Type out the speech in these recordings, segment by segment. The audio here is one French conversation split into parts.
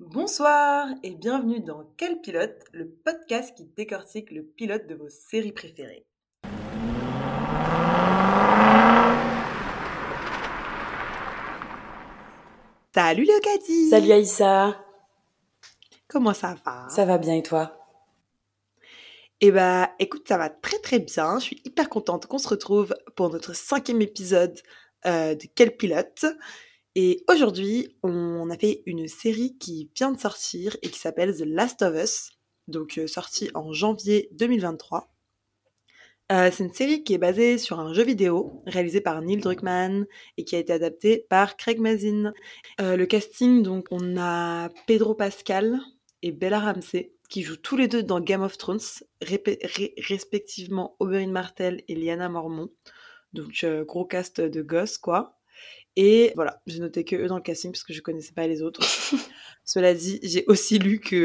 Bonsoir et bienvenue dans Quel pilote, le podcast qui décortique le pilote de vos séries préférées. Salut Léocadie Salut Aïssa Comment ça va? Ça va bien et toi? Eh bah écoute, ça va très très bien. Je suis hyper contente qu'on se retrouve pour notre cinquième épisode euh, de Quel pilote. Et aujourd'hui, on a fait une série qui vient de sortir et qui s'appelle The Last of Us, donc euh, sortie en janvier 2023. Euh, c'est une série qui est basée sur un jeu vidéo réalisé par Neil Druckmann et qui a été adapté par Craig Mazin. Euh, le casting, donc, on a Pedro Pascal et Bella Ramsey qui jouent tous les deux dans Game of Thrones, respectivement Oberyn Martell et Lyanna Mormont. Donc, gros cast de gosses, quoi. Et voilà, j'ai noté que eux dans le casting parce que je connaissais pas les autres. Cela dit, j'ai aussi lu qu'il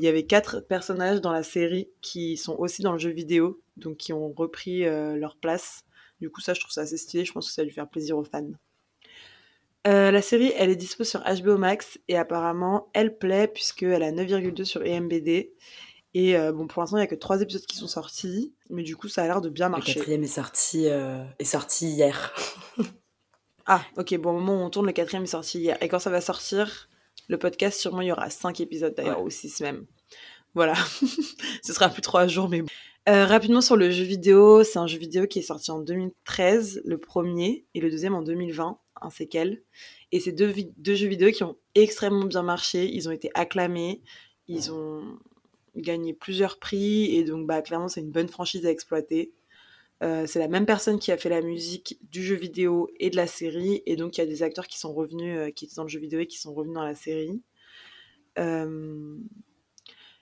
y avait quatre personnages dans la série qui sont aussi dans le jeu vidéo, donc qui ont repris euh, leur place. Du coup, ça, je trouve ça assez stylé. Je pense que ça va lui faire plaisir aux fans. Euh, la série, elle est dispo sur HBO Max et apparemment, elle plaît puisqu'elle a 9,2 sur EMBD. Et euh, bon, pour l'instant, il n'y a que trois épisodes qui sont sortis, mais du coup, ça a l'air de bien Le marcher. quatrième est sorti, euh, est sorti hier. Ah, ok, bon, au moment où on tourne, le quatrième est sorti hier. Et quand ça va sortir, le podcast, sûrement, il y aura cinq épisodes d'ailleurs, Ouais. ou six même. Voilà. Ce sera plus trois jours, mais bon. Euh, rapidement sur le jeu vidéo, c'est un jeu vidéo qui est sorti en 2013, le premier, et le deuxième en 2020, un séquel. Et c'est deux, deux jeux vidéo qui ont extrêmement bien marché, ils ont été acclamés, ils ont gagné plusieurs prix, et donc bah, clairement c'est une bonne franchise à exploiter. Euh, c'est la même personne qui a fait la musique du jeu vidéo et de la série, et donc il y a des acteurs qui sont revenus, euh, qui étaient dans le jeu vidéo et qui sont revenus dans la série. Euh,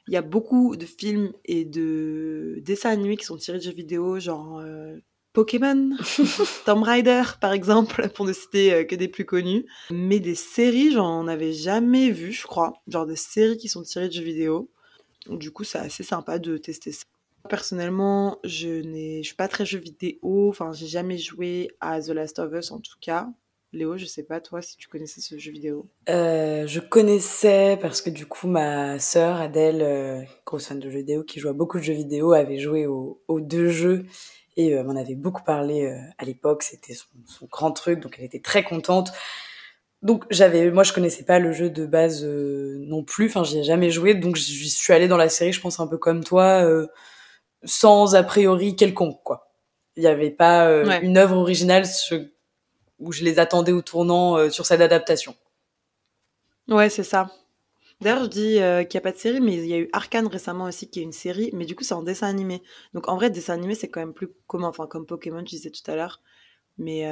Il y a beaucoup de films et de dessins animés qui sont tirés de jeux vidéo, genre Pokémon, Tomb Raider par exemple, pour ne citer que des plus connus. Mais des séries, j'en avais jamais vu, je crois. Genre des séries qui sont tirées de jeux vidéo. Du coup, c'est assez sympa de tester ça. Personnellement, je je suis pas très jeu vidéo. Enfin, j'ai jamais joué à The Last of Us en tout cas. Léo, je sais pas toi si tu connaissais ce jeu vidéo. Euh, je connaissais parce que du coup ma sœur Adèle, euh, grosse fan de jeux vidéo, qui joue à beaucoup de jeux vidéo, avait joué aux, aux deux jeux et euh, m'en avait beaucoup parlé à l'époque. C'était son, grand truc, donc elle était très contente. Donc j'avais, moi je connaissais pas le jeu de base non plus. Enfin j'y ai jamais joué, donc j'y suis allée dans la série, je pense un peu comme toi, sans a priori quelconque quoi. Il y avait pas euh, Ouais. une œuvre originale où je les attendais au tournant euh, sur cette adaptation. Ouais, c'est ça. D'ailleurs, je dis euh, qu'il n'y a pas de série, mais il y a eu Arcane récemment aussi, qui est une série, mais du coup, c'est en dessin animé. Donc, en vrai, dessin animé, c'est quand même plus commun, enfin, comme Pokémon, je disais tout à l'heure. Mais,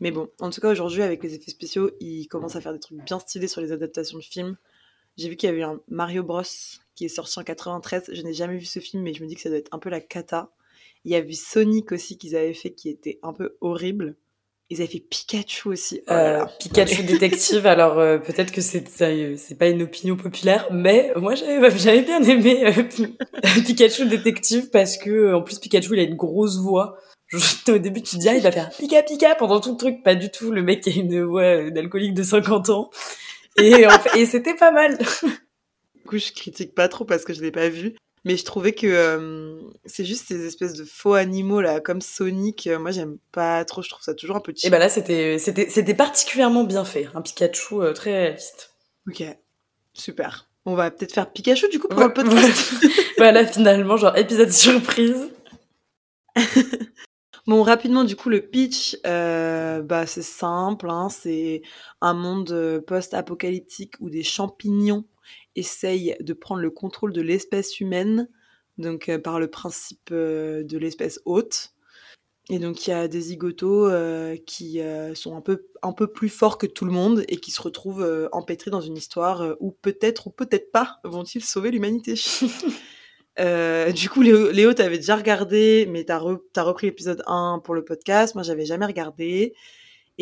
mais bon, en tout cas, aujourd'hui, avec les effets spéciaux, ils commencent à faire des trucs bien stylés sur les adaptations de films. J'ai vu qu'il y avait un Mario Bros qui est sorti en 93. Je n'ai jamais vu ce film, mais je me dis que ça doit être un peu la cata. Il y a eu Sonic aussi qu'ils avaient fait, qui était un peu horrible. Ils avaient fait Pikachu aussi. Oh là Euh. Pikachu détective, alors euh, peut-être que c'est euh, c'est pas une opinion populaire, mais moi j'avais j'avais bien aimé euh, Pi- Pikachu détective parce que en plus Pikachu il a une grosse voix. Au début tu te dis ah, il va faire Pika Pika pendant tout le truc, pas du tout. Le mec a une voix d'alcoolique de 50 ans et en fait- et c'était pas mal. Du coup, je critique pas trop parce que je l'ai pas vu. Mais je trouvais que euh, c'est juste ces espèces de faux animaux là, comme Sonic. euh, moi, j'aime pas trop. Je trouve ça toujours un peu cheap. Et ben là c'était c'était c'était particulièrement bien fait, un Pikachu euh, très réaliste. Ok, super. On va peut-être faire Pikachu du coup pour Ouais, le podcast. Voilà finalement genre épisode surprise. Bon, rapidement, du coup, le pitch, bah, c'est simple. Hein, c'est un monde post-apocalyptique où des champignons essayent de prendre le contrôle de l'espèce humaine, donc euh, par le principe euh, de l'espèce hôte. Et donc, il y a des zigotos euh, qui sont un peu, un peu plus forts que tout le monde et qui se retrouvent empêtrés dans une histoire où peut-être ou peut-être pas vont-ils sauver l'humanité. Du coup, Léo, Léo t'avais déjà regardé, mais t'as re- repris l'épisode 1 pour le podcast. Moi, j'avais jamais regardé.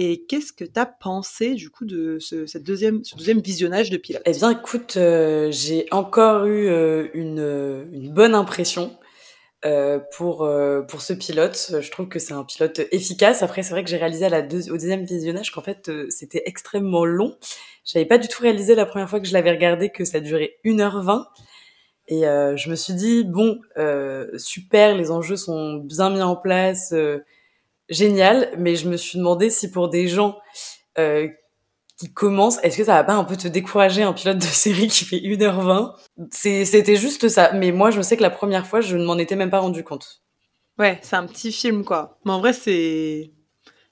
Et qu'est-ce que t'as pensé, du coup, de ce, cette deuxième, visionnage de pilote Eh bien, écoute, euh, j'ai encore eu euh, une, bonne impression. euh, pour pour ce pilote. Je trouve que c'est un pilote efficace. Après, c'est vrai que j'ai réalisé au deuxième visionnage qu'en fait c'était extrêmement long. J'avais pas du tout réalisé la première fois que je l'avais regardé que ça durait 1h20. Et je me suis dit bon, super, les enjeux sont bien mis en place, génial. Mais je me suis demandé si pour des gens qui commence, est-ce que ça va pas un peu te décourager un pilote de série qui fait 1h20 C'était juste ça. Mais moi, je sais que la première fois, je ne m'en étais même pas rendu compte. Ouais, c'est un petit film, quoi. Mais en vrai, c'est...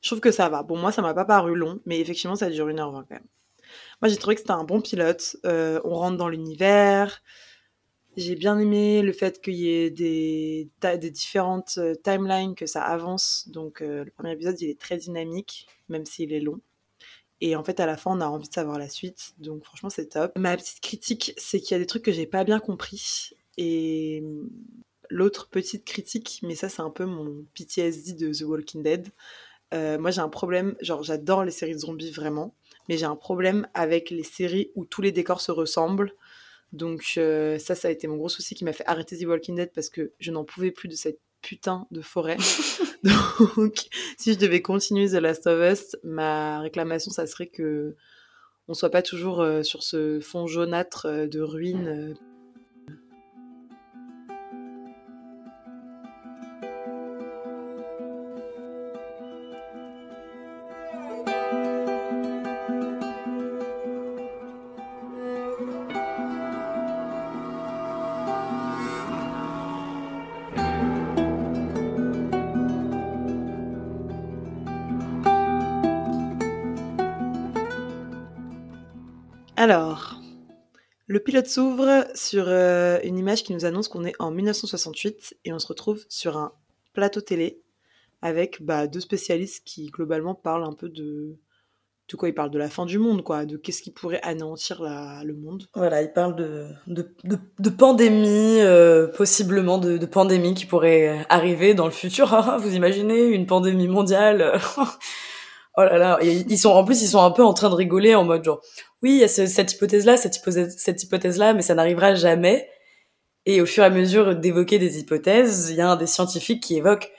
Je trouve que ça va. Bon, moi, ça m'a pas paru long, mais effectivement, ça dure 1h20 quand même. Moi, j'ai trouvé que c'était un bon pilote. Euh, on rentre dans l'univers. J'ai bien aimé le fait qu'il y ait des, différentes euh, timelines, que ça avance. Donc, euh, le premier épisode, il est très dynamique, même s'il est long. Et en fait, à la fin, on a envie de savoir la suite. Donc, franchement, c'est top. Ma petite critique, c'est qu'il y a des trucs que j'ai pas bien compris. Et l'autre petite critique, mais ça, c'est un peu mon PTSD de The Walking Dead. Euh, moi, j'ai un problème. Genre, j'adore les séries de zombies vraiment. Mais j'ai un problème avec les séries où tous les décors se ressemblent. Donc, euh, ça, ça a été mon gros souci qui m'a fait arrêter The Walking Dead parce que je n'en pouvais plus de cette putain de forêt. Donc, si je devais continuer The Last of Us, ma réclamation, ça serait que on soit pas toujours euh, sur ce fond jaunâtre euh, de ruines Alors, le pilote s'ouvre sur euh, une image qui nous annonce qu'on est en 1968 et on se retrouve sur un plateau télé avec bah, deux spécialistes qui globalement parlent un peu de, de quoi? Ils parlent de la fin du monde, quoi, de qu'est-ce qui pourrait anéantir le monde. Voilà, ils parlent de, de, pandémie, euh, possiblement de, de pandémie qui pourrait arriver dans le futur. Ah, vous imaginez une pandémie mondiale Oh là là, ils sont en plus ils sont un peu en train de rigoler en mode genre oui, il y a cette hypothèse-là, cette hypothèse, cette hypothèse-là, mais ça n'arrivera jamais. Et au fur et à mesure d'évoquer des hypothèses, il y a un des scientifiques qui évoque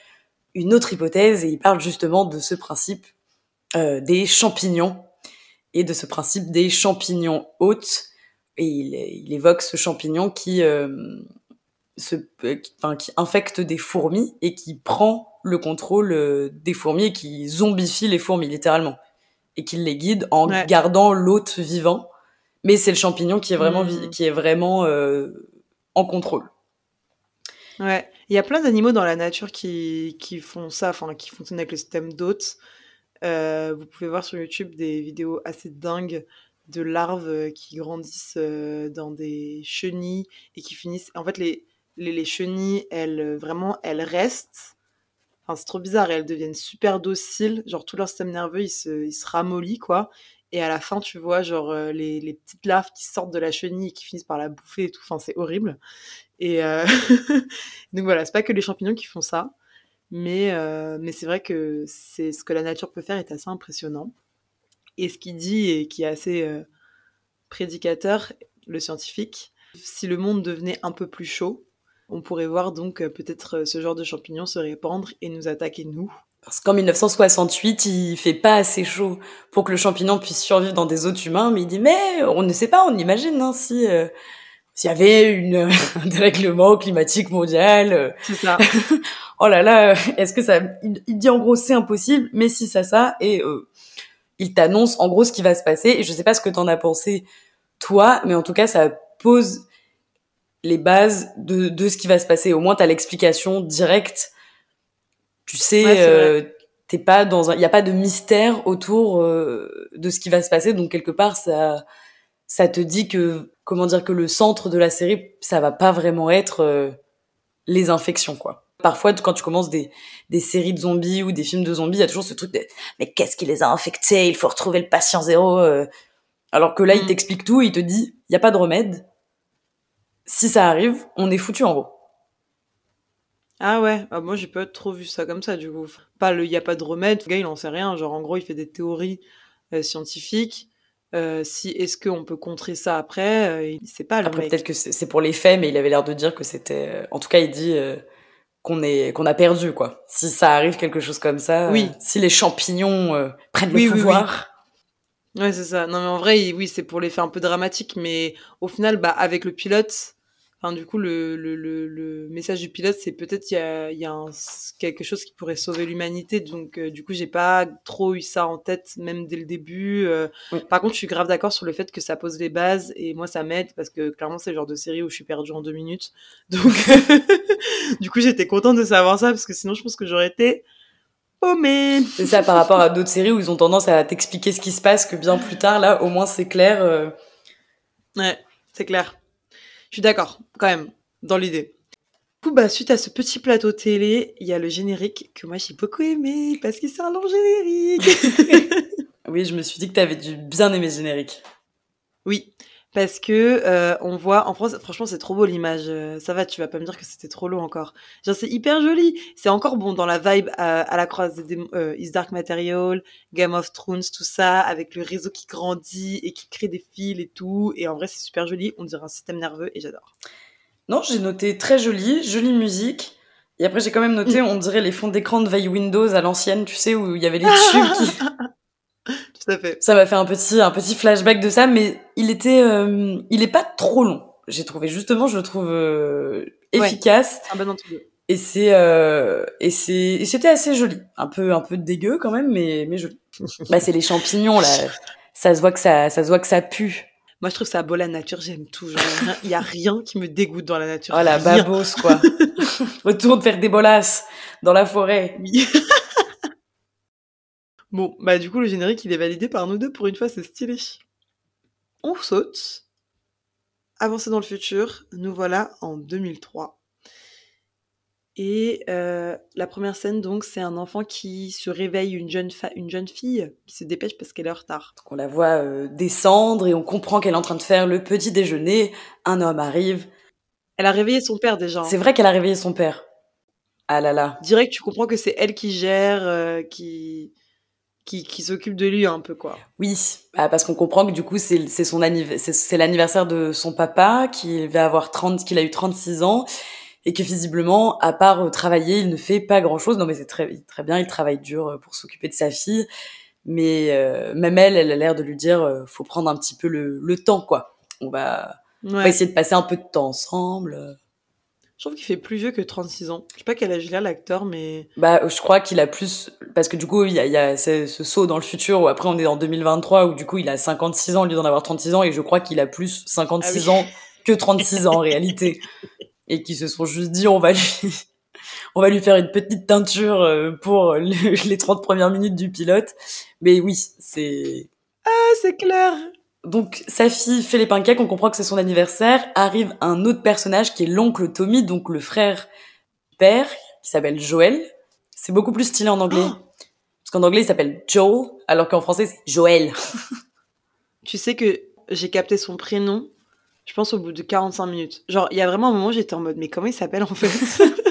une autre hypothèse et il parle justement de ce principe euh, des champignons et de ce principe des champignons hôtes. Et il, évoque ce champignon qui, euh, se, qui, enfin, qui infecte des fourmis et qui prend le contrôle euh, des fourmis et qui zombifie les fourmis littéralement et qui les guide en gardant l'hôte vivant. Mais c'est le champignon qui est vraiment, hmm. qui est vraiment euh, en contrôle. Ouais, il y a plein d'animaux dans la nature qui, qui font ça, enfin qui fonctionnent avec le système d'hôte. Euh, vous pouvez voir sur YouTube des vidéos assez dingues de larves qui grandissent dans des chenilles et qui finissent. En fait, les, les, les chenilles, elles vraiment, elles restent c'est trop bizarre. Et elles deviennent super dociles. Genre, tout leur système nerveux, il se, il se ramollit, quoi. Et à la fin, tu vois, genre, euh, les, les, petites larves qui sortent de la chenille et qui finissent par la bouffer et tout. Enfin, c'est horrible. Et euh... donc voilà, c'est pas que les champignons qui font ça. Mais, euh, mais c'est vrai que c'est ce que la nature peut faire est assez impressionnant. Et ce qu'il dit et qui est assez prédicateur, le scientifique, si le monde devenait un peu plus chaud, on pourrait voir donc euh, peut-être euh, ce genre de champignons se répandre et nous attaquer nous. Parce qu'en 1968, il fait pas assez chaud pour que le champignon puisse survivre dans des hôtes humains, mais il dit mais on ne sait pas, on imagine hein, si euh, s'il y avait une, un dérèglement climatique mondial. c'est ça. oh là là, est-ce que ça il, dit en gros c'est impossible, mais si ça ça et il t'annonce en gros ce qui va se passer et je sais pas ce que t'en as pensé toi, mais en tout cas ça pose les bases de, de ce qui va se passer. Au moins, tu as l'explication directe. Tu sais, euh, t'es pas dans un, il y a pas de mystère autour euh, de ce qui va se passer. Donc quelque part, ça, ça te dit que, comment dire, que le centre de la série, ça va pas vraiment être euh, les infections, quoi. Parfois, quand tu commences des, des séries de zombies ou des films de zombies, il y a toujours ce truc de mais qu'est-ce qui les a infectés? Il faut retrouver le patient zéro. Alors que là, il mm. t'explique tout il te dit il y a pas de remède si ça arrive, on est foutu en gros. Ah ouais, ah, moi j'ai pas trop vu ça comme ça du coup. Pas le, y a pas de remède, le gars il en sait rien. Genre en gros il fait des théories euh, scientifiques. Euh, si est-ce qu'on peut contrer ça après, euh, il sait pas. Le après peut-être que c'est pour les faits, mais il avait l'air de dire que c'était. En tout cas il dit qu'on est qu'on a perdu quoi. Si ça arrive quelque chose comme ça, Oui. euh, si les champignons euh, prennent Oui, le oui, oui. pouvoir. Ouais, c'est ça. Non, mais en vrai, oui, c'est pour l'effet un peu dramatique, mais au final, bah, avec le pilote, enfin, du coup, le, le, le, le message du pilote, c'est peut-être qu'il y a, il y a un- quelque chose qui pourrait sauver l'humanité. Donc, euh, du coup, j'ai pas trop eu ça en tête, même dès le début. euh. Oui. Par contre, je suis grave d'accord sur le fait que ça pose les bases, et moi, ça m'aide, parce que clairement, c'est le genre de série où je suis perdue en deux minutes. Donc, du coup, j'étais contente de savoir ça, parce que sinon, je pense que j'aurais été paumée. C'est ça par rapport à d'autres séries où ils ont tendance à t'expliquer ce qui se passe que bien plus tard là au moins c'est clair. euh, Ouais, c'est clair. Je suis d'accord, quand même, dans l'idée. Du coup, bah, suite à ce petit plateau télé, il y a le générique que moi j'ai beaucoup aimé parce que c'est un long générique. Oui, je me suis dit que t'avais dû bien aimer le générique. oui, parce que euh, on voit, en France, franchement, c'est trop beau l'image. euh, Ça va, tu vas pas me dire que c'était trop long encore. Genre, c'est hyper joli. C'est encore bon dans la vibe à, à la croisée des euh, Is Dark Material, Game of Thrones, tout ça, avec le réseau qui grandit et qui crée des fils et tout. Et en vrai, c'est super joli. On dirait un système nerveux et j'adore. Non, j'ai noté très joli, jolie musique. Et après j'ai quand même noté, on dirait les fonds d'écran de veille Windows à l'ancienne, tu sais où il y avait les tubes qui Tout à fait. Ça m'a fait un petit, un petit flashback de ça, mais il était, euh, il est pas trop long. J'ai trouvé justement, je le trouve euh, Ouais. efficace C'est un bon et c'est, euh, et c'est, et c'était assez joli. Un peu, un peu dégueu quand même, mais, mais joli. bah c'est les champignons là. Ça se voit que ça, ça se voit que ça pue. Moi, je trouve ça beau la nature, j'aime tout. Il y a rien qui me dégoûte dans la nature. Oh la Rien. babose quoi. Retourne faire des bolasses dans la forêt. Bon, bah du coup, le générique, il est validé par nous deux. Pour une fois, c'est stylé. On saute. Avancer dans le futur. Nous voilà en 2003. Et euh, la première scène, donc, c'est un enfant qui se réveille, une jeune, une jeune fille qui se dépêche parce qu'elle est en retard. Donc on la voit euh, descendre et on comprend qu'elle est en train de faire le petit déjeuner. Un homme arrive. Elle a réveillé son père déjà. hein. C'est vrai qu'elle a réveillé son père. Ah là là. Direct, tu comprends que c'est elle qui gère, euh, qui, qui, qui s'occupe de lui un peu, quoi. Oui, bah, parce qu'on comprend que du coup c'est c'est son c'est l'anniversaire de son papa qui va avoir 30 qu'il a eu 36 ans et que visiblement à part euh, travailler, il ne fait pas grand-chose. Non mais c'est très très bien, il travaille dur euh, pour s'occuper de sa fille, mais euh, même elle elle a l'air de lui dire euh, faut prendre un petit peu le, le temps quoi. On va, on va essayer de passer un peu de temps ensemble. Je trouve qu'il fait plus vieux que 36 ans. Je sais pas quel âge il a, l'acteur, mais. Bah, je crois qu'il a plus parce que du coup il y a, il y a ce, ce saut dans le futur où après on est en 2023 où du coup il a 56 ans au lieu d'en avoir 36 ans et je crois qu'il a plus 56 Ah oui. ans que 36 ans en réalité et qui se sont juste dit on va lui on va lui faire une petite teinture euh, pour le- les 30 premières minutes du pilote mais oui c'est Ah, c'est clair donc sa fille fait les pancakes, on comprend que c'est son anniversaire. Arrive un autre personnage qui est l'oncle Tommy, donc le frère père, qui s'appelle Joël. C'est beaucoup plus stylé en anglais. Oh Parce qu'en anglais il s'appelle Joel, alors qu'en français c'est Joël. Tu sais que j'ai capté son prénom, je pense au bout de 45 minutes. Genre, il y a vraiment un moment j'étais en mode, mais comment il s'appelle en fait?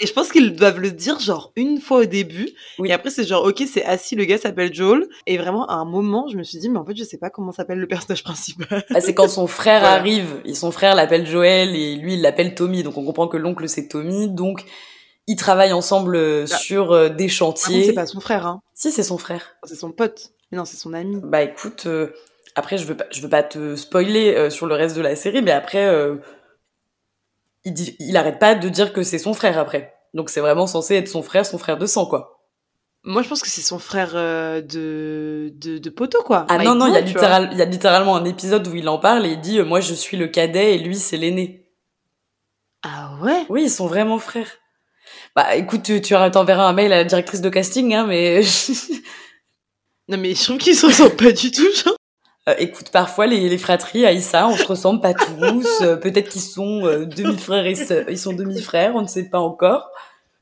Et je pense qu'ils doivent le dire genre une fois au début. Oui. Et après, c'est genre, ok, c'est assis, le gars s'appelle Joel. Et vraiment, à un moment, je me suis dit, mais en fait, je sais pas comment s'appelle le personnage principal. Ah, c'est quand son frère Voilà. arrive, et son frère l'appelle Joël et lui il l'appelle Tommy, donc on comprend que l'oncle c'est Tommy, donc ils travaillent ensemble euh, Bah, sur euh, des chantiers. c'est pas son frère, hein. Si c'est son frère. C'est son pote. Mais non, c'est son ami. Bah écoute, euh, après je veux pas, je veux pas te spoiler euh, sur le reste de la série, mais après euh, il dit, il arrête pas de dire que c'est son frère après. Donc c'est vraiment censé être son frère, son frère de sang quoi. Moi, je pense que c'est son frère euh, de, de, de poteau, quoi. Ah My non non, il y a littéral, y littéralement un épisode où il en parle et il dit euh, moi je suis le cadet et lui c'est l'aîné. Ah ouais? Oui, ils sont vraiment frères. Bah écoute, tu, tu t'enverras un mail à la directrice de casting, hein, mais Non, mais je trouve qu'ils se ressemblent pas du tout, genre. Euh, écoute, parfois les, les fratries, Aïssa, on se ressemble pas tous. euh, Peut-être qu'ils sont euh, demi-frères et sœurs- ils sont demi-frères, on ne sait pas encore.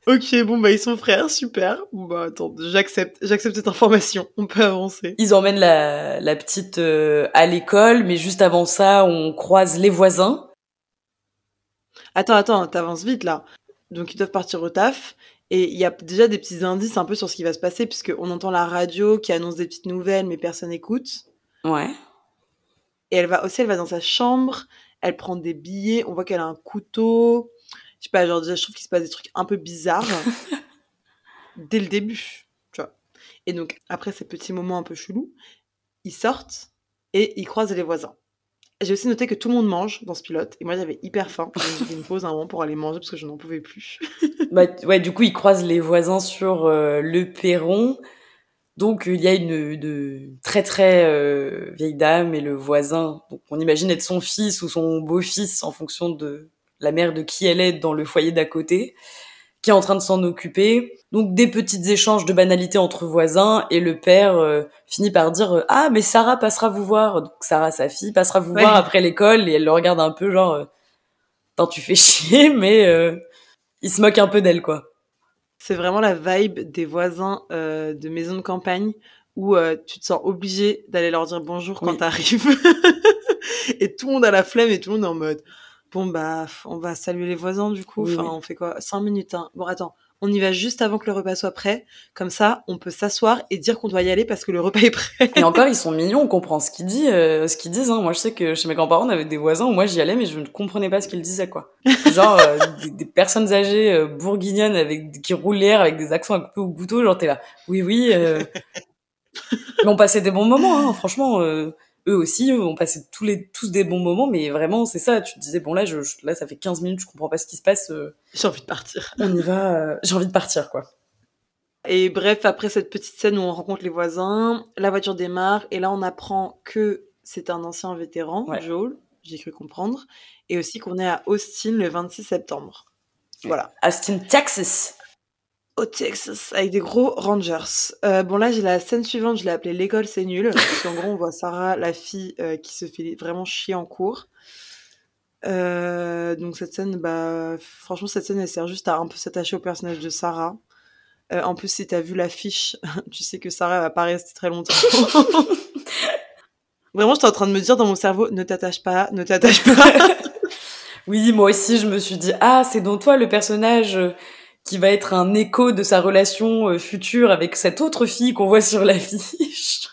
Ok, bon, bah, ils sont frères, super. Bon, bah, attends, j'accepte, j'accepte cette information. On peut avancer. Ils emmènent la, la petite à l'école, mais juste avant ça, on croise les voisins. Attends, attends, t'avances vite, là. Donc, ils doivent partir au taf. Et il y a déjà des petits indices un peu sur ce qui va se passer, puisqu'on entend la radio qui annonce des petites nouvelles, mais personne n'écoute. Ouais. Et elle va aussi, elle va dans sa chambre, elle prend des billets, on voit qu'elle a un couteau. Je sais pas, genre déjà, je trouve qu'il se passe des trucs un peu bizarres dès le début, tu vois. Et donc, après ces petits moments un peu chelous, ils sortent et ils croisent les voisins. J'ai aussi noté que tout le monde mange dans ce pilote, et moi j'avais hyper faim. J'ai fait une pause un moment pour aller manger parce que je n'en pouvais plus. bah, ouais, du coup, ils croisent les voisins sur euh, le perron. Donc il y a une, de très très euh, vieille dame et le voisin. Donc on imagine être son fils ou son beau-fils en fonction de la mère de qui elle est dans le foyer d'à côté, qui est en train de s'en occuper. Donc des petits échanges de banalités entre voisins et le père euh, finit par dire euh, ah mais Sarah passera vous voir. Donc Sarah sa fille passera vous voir après l'école et elle le regarde un peu genre euh, tu fais chier mais il se moque un peu d'elle quoi. C'est vraiment la vibe des voisins de maison de campagne où tu te sens obligé d'aller leur dire bonjour quand t'arrives. et tout le monde a la flemme et tout le monde est en mode bon bah on va saluer les voisins du coup. enfin on fait quoi? Cinq minutes. Hein. Bon attends on y va juste avant que le repas soit prêt. Comme ça, on peut s'asseoir et dire qu'on doit y aller parce que le repas est prêt. Et encore, ils sont mignons, on comprend ce qu'ils disent. Euh, ce qu'ils disent. Hein. Moi, je sais que chez mes grands-parents, on avait des voisins où moi j'y allais, mais je ne comprenais pas ce qu'ils disaient, quoi. Genre euh, des, personnes âgées euh, bourguignonnes avec qui roulent l'air avec des accents à couper au couteau. Genre t'es là, oui, oui. mais on passait des bons moments, hein, franchement eux aussi ont passé tous les tous des bons moments mais vraiment c'est ça tu te disais bon là je, là ça fait 15 minutes je comprends pas ce qui se passe euh. j'ai envie de partir. on y va euh, j'ai envie de partir quoi. Et bref après cette petite scène où on rencontre les voisins la voiture démarre et là on apprend que c'est un ancien vétéran Joel j'ai cru comprendre et aussi qu'on est à Austin le 26 septembre. Voilà. Austin Texas au Texas avec des gros Rangers. Euh, bon là j'ai la scène suivante, je l'ai appelée l'école c'est nul parce qu'en gros on voit Sarah la fille euh, qui se fait vraiment chier en cours. Euh, donc cette scène bah franchement cette scène elle sert juste à un peu s'attacher au personnage de Sarah. en plus si t'as vu l'affiche, tu sais que Sarah va pas rester très longtemps. vraiment j'étais en train de me dire dans mon cerveau ne t'attache pas, ne t'attache pas. oui moi aussi je me suis dit ah c'est donc toi le personnage qui va être un écho de sa relation euh, future avec cette autre fille qu'on voit sur l'affiche.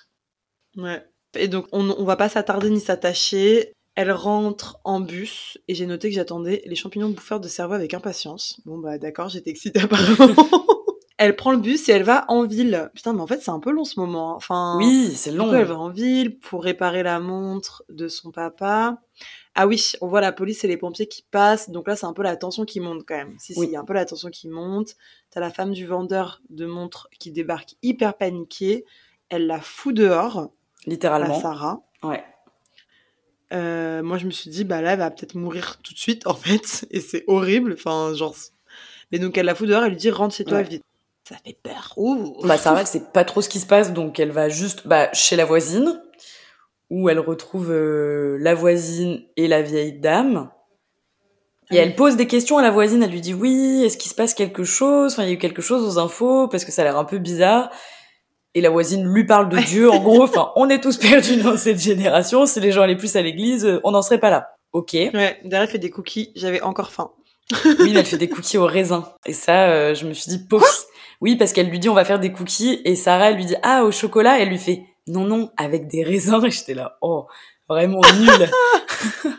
Ouais. Et donc, on, on va pas s'attarder ni s'attacher. Elle rentre en bus et j'ai noté que j'attendais les champignons bouffeurs de cerveau avec impatience. Bon, bah d'accord, j'étais excitée apparemment. elle prend le bus et elle va en ville. Putain, mais en fait, c'est un peu long ce moment. Hein. Enfin, oui, c'est long. elle va en ville pour réparer la montre de son papa. Ah oui, on voit la police et les pompiers qui passent. Donc là, c'est un peu la tension qui monte quand même. Si, si, il y a un peu la tension qui monte. T'as la femme du vendeur de montres qui débarque hyper paniquée. Elle la fout dehors. Littéralement. Sarah. Ouais. Euh, moi, je me suis dit, bah là, elle va peut-être mourir tout de suite, en fait. Et c'est horrible. Enfin, genre. Mais donc, elle la fout dehors, elle lui dit, rentre chez toi vite. Ça fait peur. Ouh. Bah, Sarah, c'est pas trop ce qui se passe. Donc, elle va juste bah, chez la voisine où elle retrouve euh, la voisine et la vieille dame. Et elle pose des questions à la voisine, elle lui dit oui, est-ce qu'il se passe quelque chose? Enfin, il y a eu quelque chose aux infos parce que ça a l'air un peu bizarre. Et la voisine lui parle de Dieu, en gros, enfin, on est tous perdus dans cette génération, si les gens allaient plus à l'église, on n'en serait pas là. Ok. Ouais, derrière elle fait des cookies, j'avais encore faim. oui, elle fait des cookies au raisin. Et ça, euh, je me suis dit, pouf. Oui, parce qu'elle lui dit on va faire des cookies, et Sarah, elle lui dit ah, au chocolat, elle lui fait non, non, avec des raisins. Et j'étais là, oh, vraiment nul.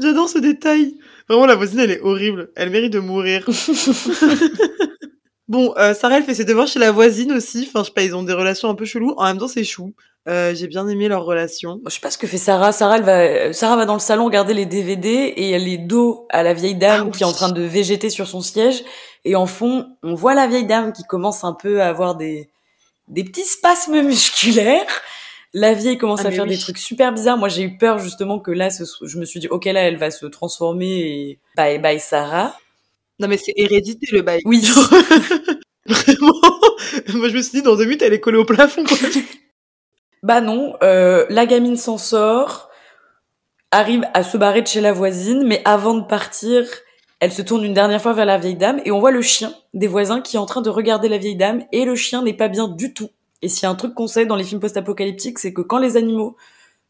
J'adore ce détail. Vraiment, la voisine, elle est horrible. Elle mérite de mourir. bon, euh, Sarah, elle fait ses devoirs chez la voisine aussi. Enfin, je sais pas, ils ont des relations un peu cheloues. En même temps, c'est chou. Euh, j'ai bien aimé leur relation. Je sais pas ce que fait Sarah. Sarah, elle va, Sarah va dans le salon regarder les DVD et elle est dos à la vieille dame ah qui est en train de végéter sur son siège. Et en fond, on voit la vieille dame qui commence un peu à avoir des, des petits spasmes musculaires. La vieille commence ah, à faire des trucs super bizarres. Moi, j'ai eu peur justement que là, je me suis dit, ok, là, elle va se transformer et bye bye Sarah. Non, mais c'est hérédité le bye. Oui. Vraiment. Moi, je me suis dit, dans deux minutes, elle est collée au plafond. bah non, euh, la gamine s'en sort, arrive à se barrer de chez la voisine, mais avant de partir, elle se tourne une dernière fois vers la vieille dame et on voit le chien des voisins qui est en train de regarder la vieille dame et le chien n'est pas bien du tout. Et s'il y a un truc qu'on sait dans les films post-apocalyptiques, c'est que quand les animaux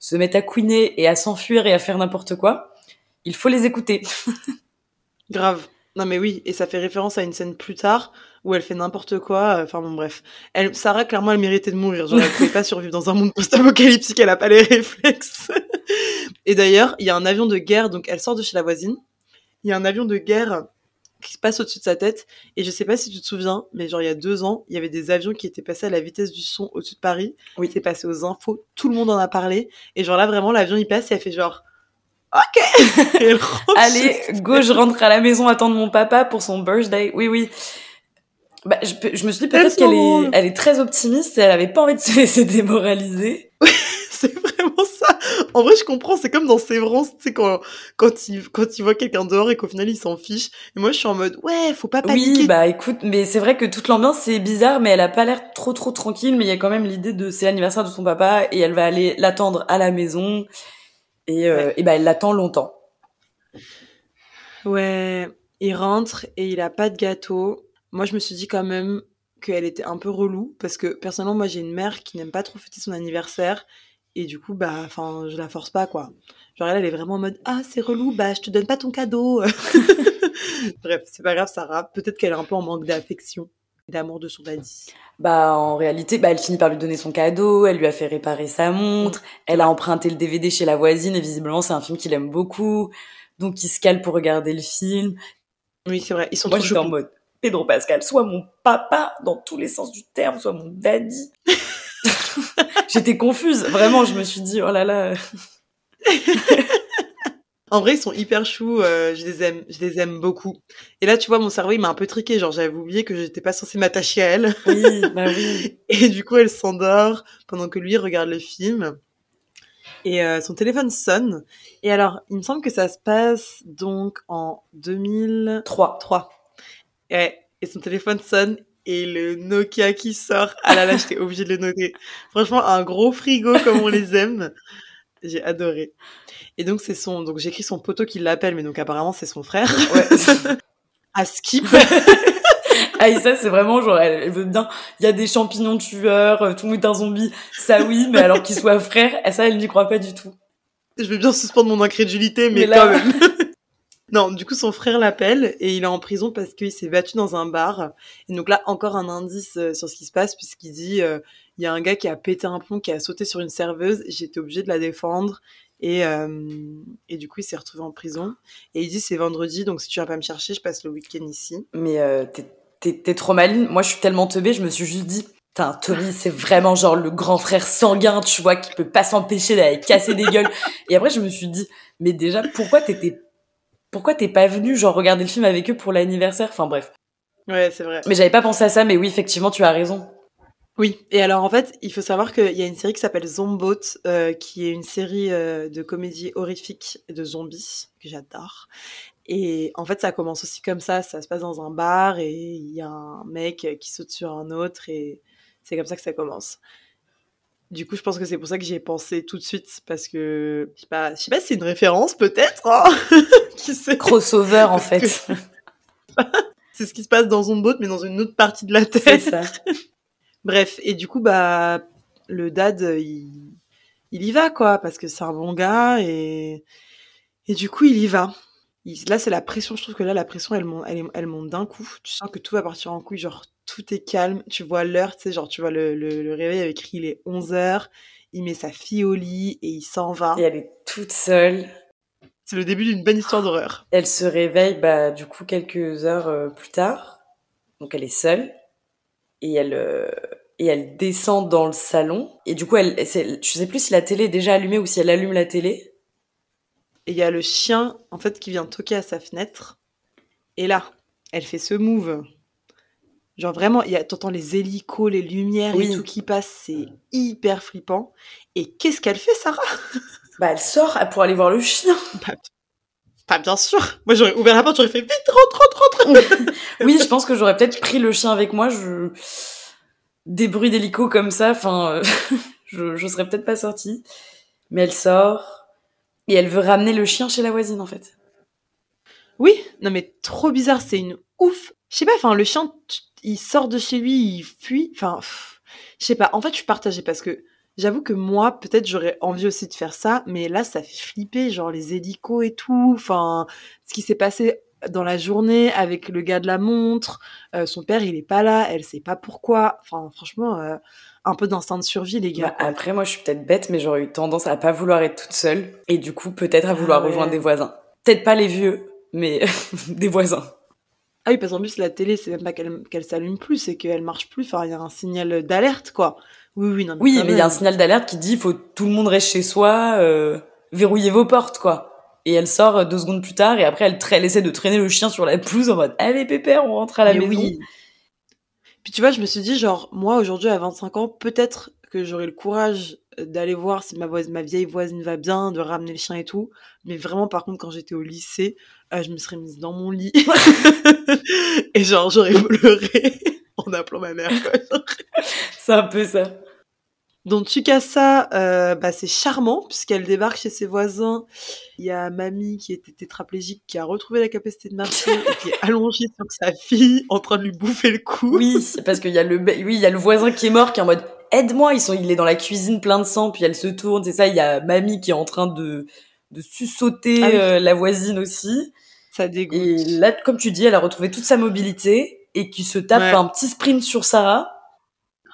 se mettent à couiner et à s'enfuir et à faire n'importe quoi, il faut les écouter. Grave. Non mais oui, et ça fait référence à une scène plus tard où elle fait n'importe quoi. Enfin bon bref, Sarah clairement elle méritait de mourir. Genre elle pouvait pas survivre dans un monde post-apocalyptique, elle a pas les réflexes. et d'ailleurs, il y a un avion de guerre, donc elle sort de chez la voisine il y a un avion de guerre qui passe au-dessus de sa tête. Et je sais pas si tu te souviens, mais genre il y a deux ans, il y avait des avions qui étaient passés à la vitesse du son au-dessus de Paris. Oui. C'est passé aux infos, tout le monde en a parlé. Et genre là, vraiment, l'avion il passe et elle fait genre. Ok Allez, go, je rentre à la maison attendre mon papa pour son birthday. Oui, oui. Bah, je, me suis dit peut-être qu'elle est, elle est très optimiste et elle avait pas envie de se laisser démoraliser. C'est. En vrai, je comprends. C'est comme dans Sévrance, tu sais, quand, quand il, quand il voit quelqu'un dehors et qu'au final il s'en fiche. Et moi, je suis en mode, ouais, faut pas paniquer. Oui, bah écoute, mais c'est vrai que toute l'ambiance c'est bizarre, mais elle a pas l'air trop trop tranquille. Mais il y a quand même l'idée de c'est l'anniversaire de son papa et elle va aller l'attendre à la maison et, euh, Ouais. et bah elle l'attend longtemps. Ouais, il rentre et il a pas de gâteau. Moi, je me suis dit quand même qu'elle était un peu relou parce que personnellement, moi, j'ai une mère qui n'aime pas trop fêter son anniversaire et du coup, bah, enfin, je la force pas quoi. Genre elle, elle est vraiment en mode ah c'est relou, bah je te donne pas ton cadeau. Bref, c'est pas grave, Sarah. Peut-être qu'elle est un peu en manque d'affection et d'amour de son daddy. Bah en réalité, bah elle finit par lui donner son cadeau, elle lui a fait réparer sa montre, elle a emprunté le DVD chez la voisine et visiblement c'est un film qu'il aime beaucoup. Donc il se cale pour regarder le film. Oui, c'est vrai. Ils sont Moi trop en mode Pedro Pascal, soit mon papa dans tous les sens du terme, soit mon daddy. J'étais confuse, vraiment, je me suis dit oh là là. En vrai, ils sont hyper choux, euh, je les aime, je les aime beaucoup. Et là, tu vois, mon cerveau, il m'a un peu triqué, genre j'avais oublié que j'étais pas censée m'attacher à elle. Oui, bah oui. Et du coup, elle s'endort pendant que lui regarde le film. Et euh, son téléphone sonne. Et alors, il me semble que ça se passe donc en 2003. 3. Ouais. Et son téléphone sonne et le Nokia qui sort. Ah là là, j'étais obligée de le noter. Franchement, un gros frigo comme on les aime. J'ai adoré. Et donc, c'est son, donc j'écris son poteau qui l'appelle, mais donc apparemment, c'est son frère. Ouais. À skip. Aïssa, c'est vraiment genre, elle, elle veut bien, il y a des champignons tueurs, euh, tout le monde est un zombie, ça oui, mais alors qu'ils soient frères, eh, ça, elle n'y croit pas du tout. Je veux bien suspendre mon incrédulité, mais, Mais là- quand même. non, du coup, son frère l'appelle et il est en prison parce qu'il s'est battu dans un bar. Et donc là, encore un indice euh, sur ce qui se passe puisqu'il dit, euh, il y a un gars qui a pété un plomb, qui a sauté sur une serveuse. J'étais obligée de la défendre. Et, euh, et du coup, il s'est retrouvé en prison. Et il dit, c'est vendredi, donc si tu viens pas me chercher, je passe le week-end ici. Mais euh, t'es trop maline. Moi, je suis tellement teubée, je me suis juste dit, putain, Tommy, c'est vraiment genre le grand frère sanguin, tu vois, qui peut pas s'empêcher d'aller casser des gueules. Et après, je me suis dit, mais déjà, pourquoi t'étais, pourquoi t'es pas venu, genre, regarder le film avec eux pour l'anniversaire? Enfin, bref. Ouais, c'est vrai. Mais j'avais pas pensé à ça, mais oui, effectivement, tu as raison. Oui, et alors en fait, il faut savoir qu'il y a une série qui s'appelle Zombot, euh, qui est une série euh, de comédie horrifique de zombies, que j'adore. Et en fait, ça commence aussi comme ça, ça se passe dans un bar et il y a un mec qui saute sur un autre et c'est comme ça que ça commence. Du coup, je pense que c'est pour ça que j'y ai pensé tout de suite, parce que, je sais pas, je sais pas si c'est une référence peut-être, hein qui sait Crossover, en fait. C'est ce qui se passe dans Zombot, mais dans une autre partie de la c'est ça. Bref, et du coup, bah, le dad, euh, il, il y va, quoi, parce que c'est un bon gars, et, et du coup, il y va. Il- là, c'est la pression, je trouve que là, la pression, elle monte, elle, monte d'un coup. Tu sens que tout va partir en couille, genre, tout est calme. Tu vois l'heure, tu sais, genre, tu vois le, le, le réveil avec écrit, il est 11h, il met sa fille au lit, et il s'en va. Et elle est toute seule. C'est le début d'une bonne histoire d'horreur. Elle se réveille, bah, du coup, quelques heures euh, plus tard. Donc, elle est seule. Et elle, euh, et elle descend dans le salon. Et du coup, elle, c'est- je sais plus si la télé est déjà allumée ou si elle allume la télé? Et il y a le chien, en fait, qui vient toquer à sa fenêtre. Et là, elle fait ce move. Genre vraiment, il y a- t'entends les hélicos, les lumières Oui. et tout qui passent, c'est hyper flippant. Et qu'est-ce qu'elle fait, Sarah? Bah, elle sort pour aller voir le chien. Pas bien sûr. Moi, j'aurais ouvert la porte, j'aurais fait vite, rentre, rentre, rentre. Oui, je pense que j'aurais peut-être pris le chien avec moi. Je... Des bruits d'hélico comme ça, enfin, euh, je, je serais peut-être pas sortie. Mais elle sort. Et elle veut ramener le chien chez la voisine, en fait. Oui, non mais trop bizarre, c'est une ouf. Je sais pas, enfin, le chien, il sort de chez lui, il fuit. Enfin, je sais pas. En fait, je suis partagée parce que j'avoue que moi, peut-être j'aurais envie aussi de faire ça, mais là, ça fait flipper, genre les hélicos et tout. Enfin, ce qui s'est passé dans la journée avec le gars de la montre. euh, son père, il est pas là, elle sait pas pourquoi. Enfin, franchement, euh, un peu d'instinct de survie, les gars. Bah, après, moi, je suis peut-être bête, mais j'aurais eu tendance à pas vouloir être toute seule. Et du coup, peut-être à vouloir Ah ouais. rejoindre des voisins. Peut-être pas les vieux, mais des voisins. Ah oui, parce qu'en plus, la télé, c'est même pas qu'elle qu'elle s'allume plus, c'est qu'elle marche plus. Enfin, il y a un signal d'alerte, quoi. Oui, oui, non. oui, mais il y a un signal d'alerte qui dit il faut tout le monde reste chez soi, euh, verrouillez vos portes, quoi. Et elle sort euh, deux secondes plus tard et après elle, elle essaie de traîner le chien sur la pelouse en mode allez pépère, on rentre à la maison. Oui. Puis tu vois, je me suis dit genre moi aujourd'hui à 25 ans, peut-être que j'aurai le courage d'aller voir si ma, ma vieille voisine va bien, de ramener le chien et tout. Mais vraiment, par contre, quand j'étais au lycée, euh, je me serais mise dans mon lit. et genre, j'aurais pleuré en appelant ma mère. C'est un peu ça. Donc Tsukasa, euh, bah, c'est charmant puisqu'elle débarque chez ses voisins. Il y a mamie qui était tétraplégique qui a retrouvé la capacité de marcher et qui est allongée sur sa fille en train de lui bouffer le cou. Oui, parce qu'il y a le oui, il y a le voisin qui est mort qui est en mode aide-moi, ils sont il est dans la cuisine plein de sang puis elle se tourne, c'est ça, il y a mamie qui est en train de de sussauter ah euh, la voisine aussi. Ça dégoûte. Et là comme tu dis, elle a retrouvé toute sa mobilité et qui se tape un petit sprint sur Sarah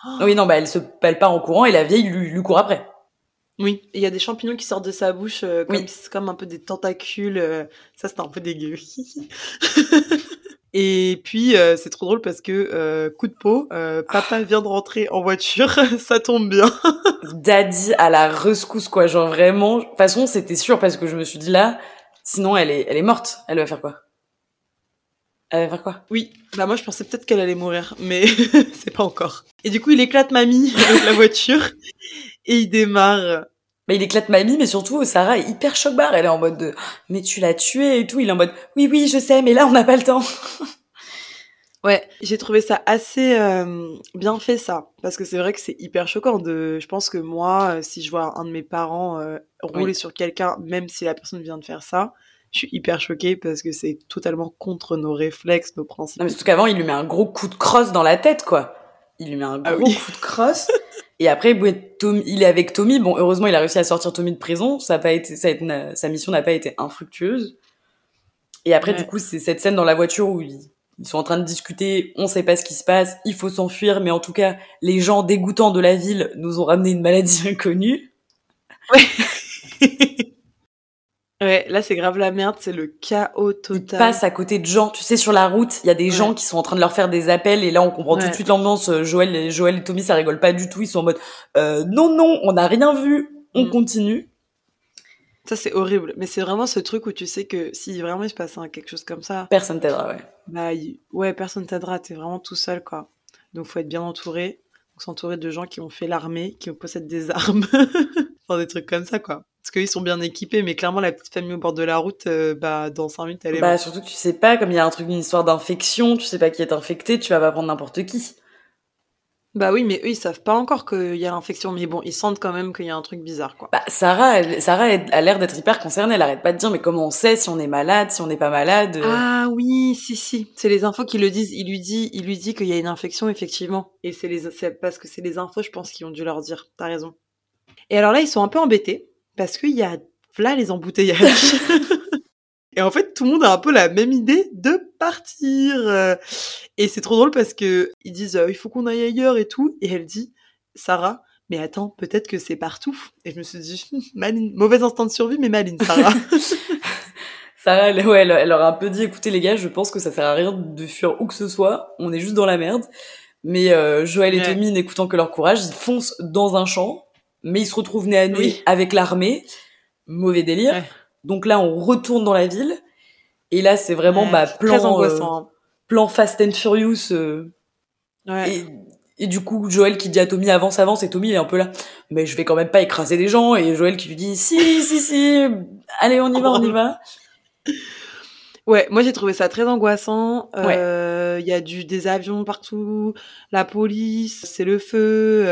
Oh. Oui, non, bah elle se pèle pas en courant et la vieille lui, lui court après. Oui, il y a des champignons qui sortent de sa bouche euh, comme, comme un peu des tentacules. Euh, ça, c'est un peu dégueu. et puis, euh, c'est trop drôle parce que, coup de peau, papa vient de rentrer en voiture, ça tombe bien. Daddy à la rescousse, quoi. Genre vraiment. De toute façon, c'était sûr parce que je me suis dit là, sinon elle est, elle est morte. Elle va faire quoi? Elle va quoi? Oui, bah moi je pensais peut-être qu'elle allait mourir, mais c'est pas encore. Et du coup, il éclate mamie avec la voiture et il démarre. Mais il éclate mamie, mais surtout Sarah est hyper choc barre. Elle est en mode de mais tu l'as tué et tout. Il est en mode oui oui je sais, mais là on n'a pas le temps. ouais, j'ai trouvé ça assez euh, bien fait ça, parce que c'est vrai que c'est hyper choquant. De, je pense que moi, euh, si je vois un de mes parents euh, rouler sur quelqu'un, même si la personne vient de faire ça, je suis hyper choquée parce que c'est totalement contre nos réflexes, nos principes. Non, mais surtout qu'avant, il lui met un gros coup de crosse dans la tête, quoi. Il lui met un ah gros coup de crosse. et après, il est avec Tommy. Bon, heureusement, il a réussi à sortir Tommy de prison. Ça a pas été, ça sa mission n'a pas été infructueuse. Et après, du coup, c'est cette scène dans la voiture où ils, ils sont en train de discuter. On sait pas ce qui se passe. Il faut s'enfuir. Mais en tout cas, les gens dégoûtants de la ville nous ont ramené une maladie inconnue. Ouais. Ouais, là c'est grave la merde, c'est le chaos total. Ils passent à côté de gens, tu sais, sur la route, il y a des gens qui sont en train de leur faire des appels et là on comprend tout de suite l'ambiance. Euh, Joël, et, Joël et Tommy, ça rigole pas du tout. Ils sont en mode euh, non non, on n'a rien vu, on mm. continue. Ça c'est horrible, mais c'est vraiment ce truc où tu sais que si vraiment il se passe quelque chose comme ça, personne t'aidera, ouais. Bah ouais, personne t'aidera, t'es vraiment tout seul quoi. Donc faut être bien entouré, s'entourer de gens qui ont fait l'armée, qui possèdent des armes, enfin des trucs comme ça quoi parce qu'ils sont bien équipés, mais clairement la petite famille au bord de la route, euh, bah dans 5 minutes elle est. Bah surtout que tu sais pas, comme il y a un truc, une histoire d'infection, tu sais pas qui est infecté, tu vas pas prendre n'importe qui. Bah oui, mais eux ils savent pas encore qu'il y a l'infection, mais bon ils sentent quand même qu'il y a un truc bizarre quoi. Bah Sarah, elle, Sarah a l'air d'être hyper concernée, elle arrête pas de dire mais comment on sait si on est malade, si on n'est pas malade. Euh? Ah oui, si si, c'est les infos qui le disent. Il lui dit, il lui dit qu'il y a une infection effectivement, et c'est les, parce que c'est les infos je pense qui ont dû leur dire. T'as raison. Et alors là ils sont un peu embêtés parce qu'il y a là les embouteillages. et en fait, tout le monde a un peu la même idée de partir. Et c'est trop drôle parce que ils disent il faut qu'on aille ailleurs et tout. Et elle dit Sarah, mais attends, peut-être que c'est partout. Et je me suis dit maline, mauvais instant de survie, mais maline, Sarah. Sarah, elle, ouais, elle, leur a un peu dit écoutez les gars, je pense que ça sert à rien de fuir où que ce soit. On est juste dans la merde. Mais euh, Joël et Tommy, n'écoutant que leur courage, ils foncent dans un champ mais ils se retrouvent nez à nez avec l'armée. Mauvais délire. Donc là, on retourne dans la ville. Et là, c'est vraiment bah, plan, euh, hein. plan Fast and Furious. Euh, et, et, du coup, Joël qui dit à Tommy avance, avance, et Tommy il est un peu là. Mais je vais quand même pas écraser des gens. Et Joël qui lui dit si, si, si. Allez, on y va, on y va. Ouais, moi j'ai trouvé ça très angoissant. Euh, il y a du des avions partout, la police, c'est le feu.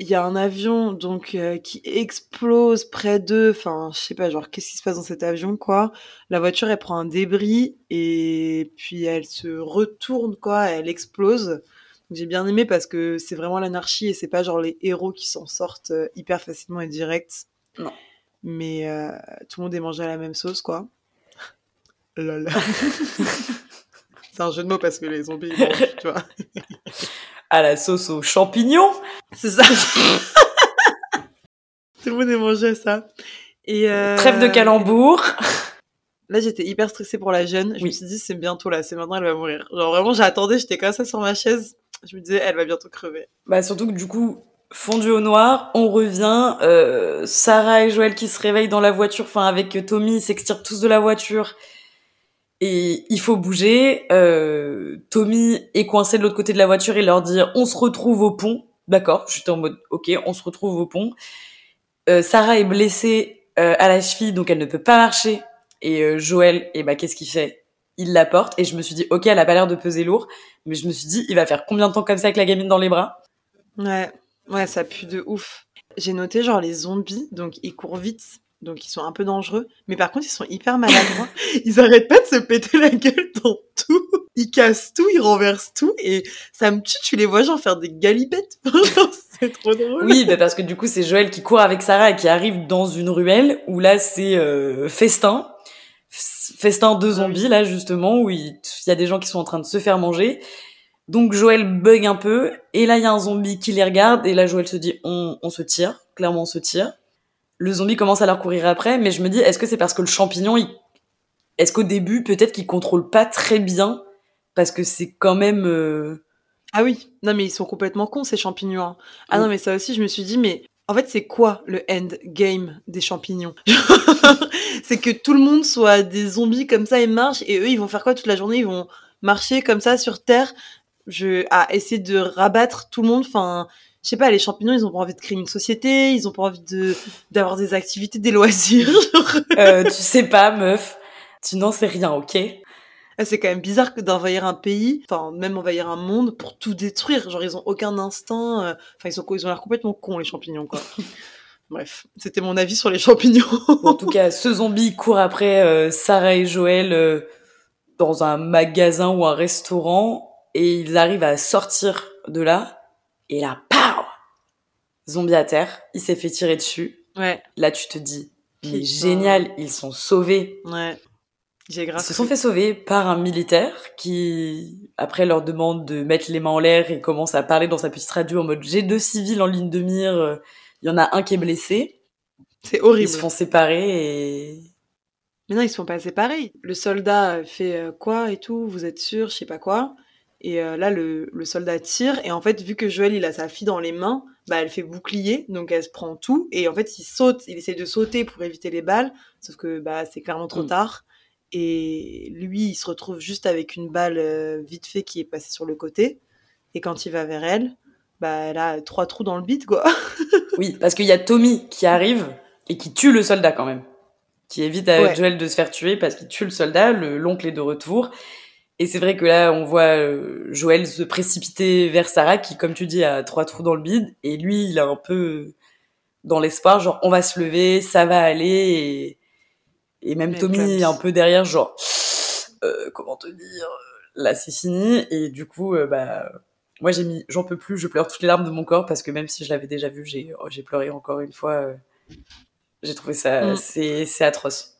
Il y a un avion donc euh, qui explose près d'eux. Enfin, je sais pas, genre qu'est-ce qui se passe dans cet avion quoi La voiture elle prend un débris et puis elle se retourne quoi, elle explose. J'ai bien aimé parce que c'est vraiment l'anarchie et c'est pas genre les héros qui s'en sortent euh, hyper facilement et direct. Non. Mais euh, tout le monde est mangé à la même sauce quoi. Lol. c'est un jeu de mots parce que les zombies ils mangent, tu vois à la sauce aux champignons. C'est ça. Tout le monde est mangé ça. Et euh... Trêve de calembour. Là, j'étais hyper stressée pour la jeune. Je me suis dit, c'est bientôt là, c'est maintenant, elle va mourir. Genre vraiment, j'attendais, j'étais comme ça sur ma chaise. Je me disais, elle va bientôt crever. Bah surtout que du coup, fondu au noir, on revient. Euh, Sarah et Joël qui se réveillent dans la voiture, enfin avec Tommy, ils s'extirpent tous de la voiture. Et il faut bouger. Euh, Tommy est coincé de l'autre côté de la voiture et leur dit on se retrouve au pont. D'accord, j'étais en mode ok, on se retrouve au pont. Euh, Sarah est blessée euh, à la cheville, donc elle ne peut pas marcher. Et euh, Joël, et eh bah qu'est-ce qu'il fait? Il la porte et je me suis dit ok, elle a pas l'air de peser lourd, mais je me suis dit il va faire combien de temps comme ça avec la gamine dans les bras? Ouais, ouais, ça pue de ouf. J'ai noté genre les zombies, donc ils courent vite, donc ils sont un peu dangereux, mais par contre ils sont hyper maladroits. ils arrêtent pas de se péter la gueule dans tout. Ils cassent tout, ils renversent tout, et ça me tue. Tu les vois genre faire des galipettes. c'est trop drôle. Oui, bah parce que du coup c'est Joël qui court avec Sarah et qui arrive dans une ruelle où là c'est euh, festin festin de zombies là justement où il, y a des gens qui sont en train de se faire manger. Donc Joël bug un peu et là il y a un zombie qui les regarde et là Joël se dit on, on se tire, clairement on se tire. Le zombie commence à leur courir après mais je me dis est-ce que c'est parce que le champignon il... est-ce qu'au début peut-être qu'il contrôle pas très bien parce que c'est quand même euh, Ah oui, non mais ils sont complètement cons ces champignons. Hein. Ah non mais ça aussi je me suis dit mais en fait, c'est quoi le end game des champignons? C'est que tout le monde soit des zombies comme ça et marche, et eux, ils vont faire quoi toute la journée? Ils vont marcher comme ça sur Terre, je, à essayer de rabattre tout le monde. Enfin, je sais pas, les champignons, ils ont pas envie de créer une société, ils ont pas envie de d'avoir des activités, des loisirs. euh, tu sais pas, meuf. Tu n'en sais rien, ok? Ah, c'est quand même bizarre que d'envahir un pays, enfin même envahir un monde pour tout détruire. Genre ils ont aucun instinct. Euh, enfin ils sont ils ont l'air complètement cons les champignons quoi. Bref, c'était mon avis sur les champignons. en tout cas, ce zombie court après euh, Sarah et Joël euh, dans un magasin ou un restaurant et ils arrivent à sortir de là et là, pow Zombie à terre, il s'est fait tirer dessus. Ouais. Là, tu te dis, mais génial, ils sont sauvés. Ouais. Ils se sont fait sauver par un militaire qui, après leur demande de mettre les mains en l'air et commence à parler dans sa petite radio en mode j'ai deux civils en ligne de mire, il y en a un qui est blessé. C'est horrible. Ils se font séparer et... Mais non, ils se font pas séparer. Le soldat fait euh, quoi et tout, vous êtes sûr, je sais pas quoi. Et euh, là, le, le, soldat tire, et en fait, vu que Joël, il a sa fille dans les mains, bah, elle fait bouclier, donc elle se prend tout, et en fait, il saute, il essaie de sauter pour éviter les balles, sauf que bah, c'est clairement trop mm. tard. Et lui, il se retrouve juste avec une balle euh, vite fait qui est passée sur le côté. Et quand il va vers elle, bah, elle a trois trous dans le bide, quoi. oui, parce qu'il y a Tommy qui arrive et qui tue le soldat quand même. Qui évite à Joël de se faire tuer parce qu'il tue le soldat, l'oncle est de retour. Et c'est vrai que là, on voit euh, Joël se précipiter vers Sarah qui, comme tu dis, a trois trous dans le bide. Et lui, il a un peu dans l'espoir, genre, on va se lever, ça va aller. Et et même Tommy un peu derrière, genre, euh, comment te dire, là c'est fini. Et du coup, euh, bah, moi j'ai mis, j'en peux plus, je pleure toutes les larmes de mon corps parce que même si je l'avais déjà vu, j'ai, oh, pleuré encore une fois. Euh, j'ai trouvé ça, mm. c'est atroce.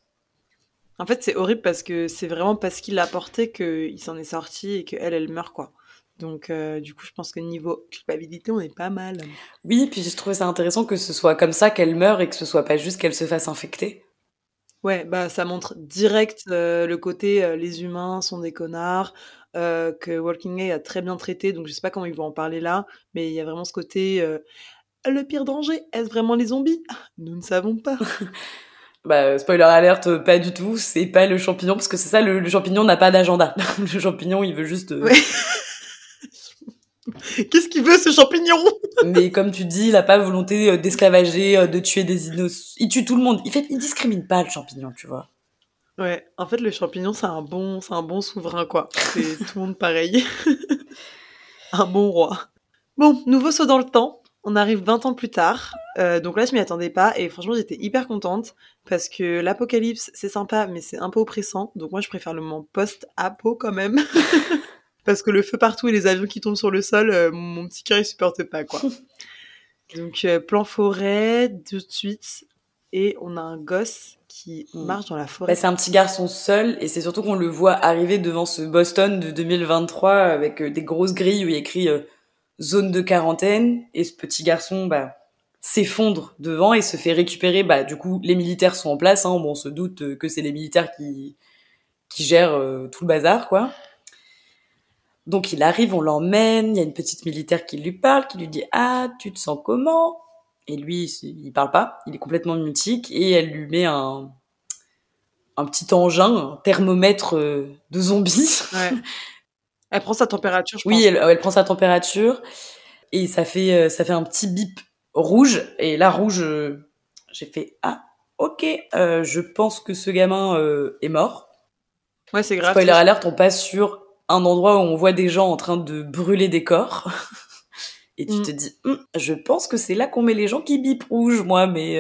En fait, c'est horrible parce que c'est vraiment parce qu'il l'a porté qu'il s'en est sorti et qu'elle, elle meurt, quoi. Donc, du coup, je pense que niveau culpabilité, on est pas mal. Oui, puis j'ai trouvé ça intéressant que ce soit comme ça qu'elle meurt et que ce soit pas juste qu'elle se fasse infecter. Ouais, bah ça montre direct euh, le côté euh, les humains sont des connards, euh, que Walking Dead a très bien traité, donc je sais pas comment ils vont en parler là, mais il y a vraiment ce côté le pire danger, est-ce vraiment les zombies? Nous ne savons pas. bah, spoiler alerte, pas du tout, c'est pas le champignon, parce que c'est ça, le, champignon n'a pas d'agenda. le champignon, il veut juste. Qu'est-ce qu'il veut ce champignon? Mais comme tu dis, il a pas volonté euh, d'esclavager, euh, de tuer des innocents. Il tue tout le monde. Il fait, il discrimine pas le champignon, tu vois. Ouais, en fait, le champignon, c'est un bon, c'est un bon souverain, quoi. C'est tout le monde pareil. un bon roi. Bon, nouveau saut dans le temps. On arrive 20 ans plus tard. Euh, donc là, je m'y attendais pas et franchement, j'étais hyper contente parce que l'apocalypse, c'est sympa, mais c'est un peu oppressant. Donc moi, je préfère le moment post-apo quand même. parce que le feu partout et les avions qui tombent sur le sol, euh, mon petit cœur il supporte pas quoi. Donc euh, plan forêt tout de suite et on a un gosse qui mm. marche dans la forêt. Bah, c'est un petit garçon seul et c'est surtout qu'on le voit arriver devant ce Boston de 2023 avec des grosses grilles où il y a écrit zone de quarantaine et ce petit garçon bah s'effondre devant et se fait récupérer. Bah, du coup, les militaires sont en place. Hein. Bon, on se doute que c'est les militaires qui, qui gèrent euh, tout le bazar, quoi. Donc il arrive, on l'emmène, il y a une petite militaire qui lui parle, qui lui dit Ah, tu te sens comment? Et lui, il parle pas, il est complètement mutique, et elle lui met un, un petit engin, un thermomètre euh, de zombie. Ouais. Elle prend sa température, je oui, pense. elle, elle prend sa température, et ça fait, euh, ça fait un petit bip rouge, et là, rouge, euh, j'ai fait Ah, ok, euh, je pense que ce gamin euh, est mort. Ouais, c'est grave. Spoiler alert, on passe sur un endroit où on voit des gens en train de brûler des corps. Et tu Mm. te dis, Hum, je pense que c'est là qu'on met les gens qui bipent rouge, moi, mais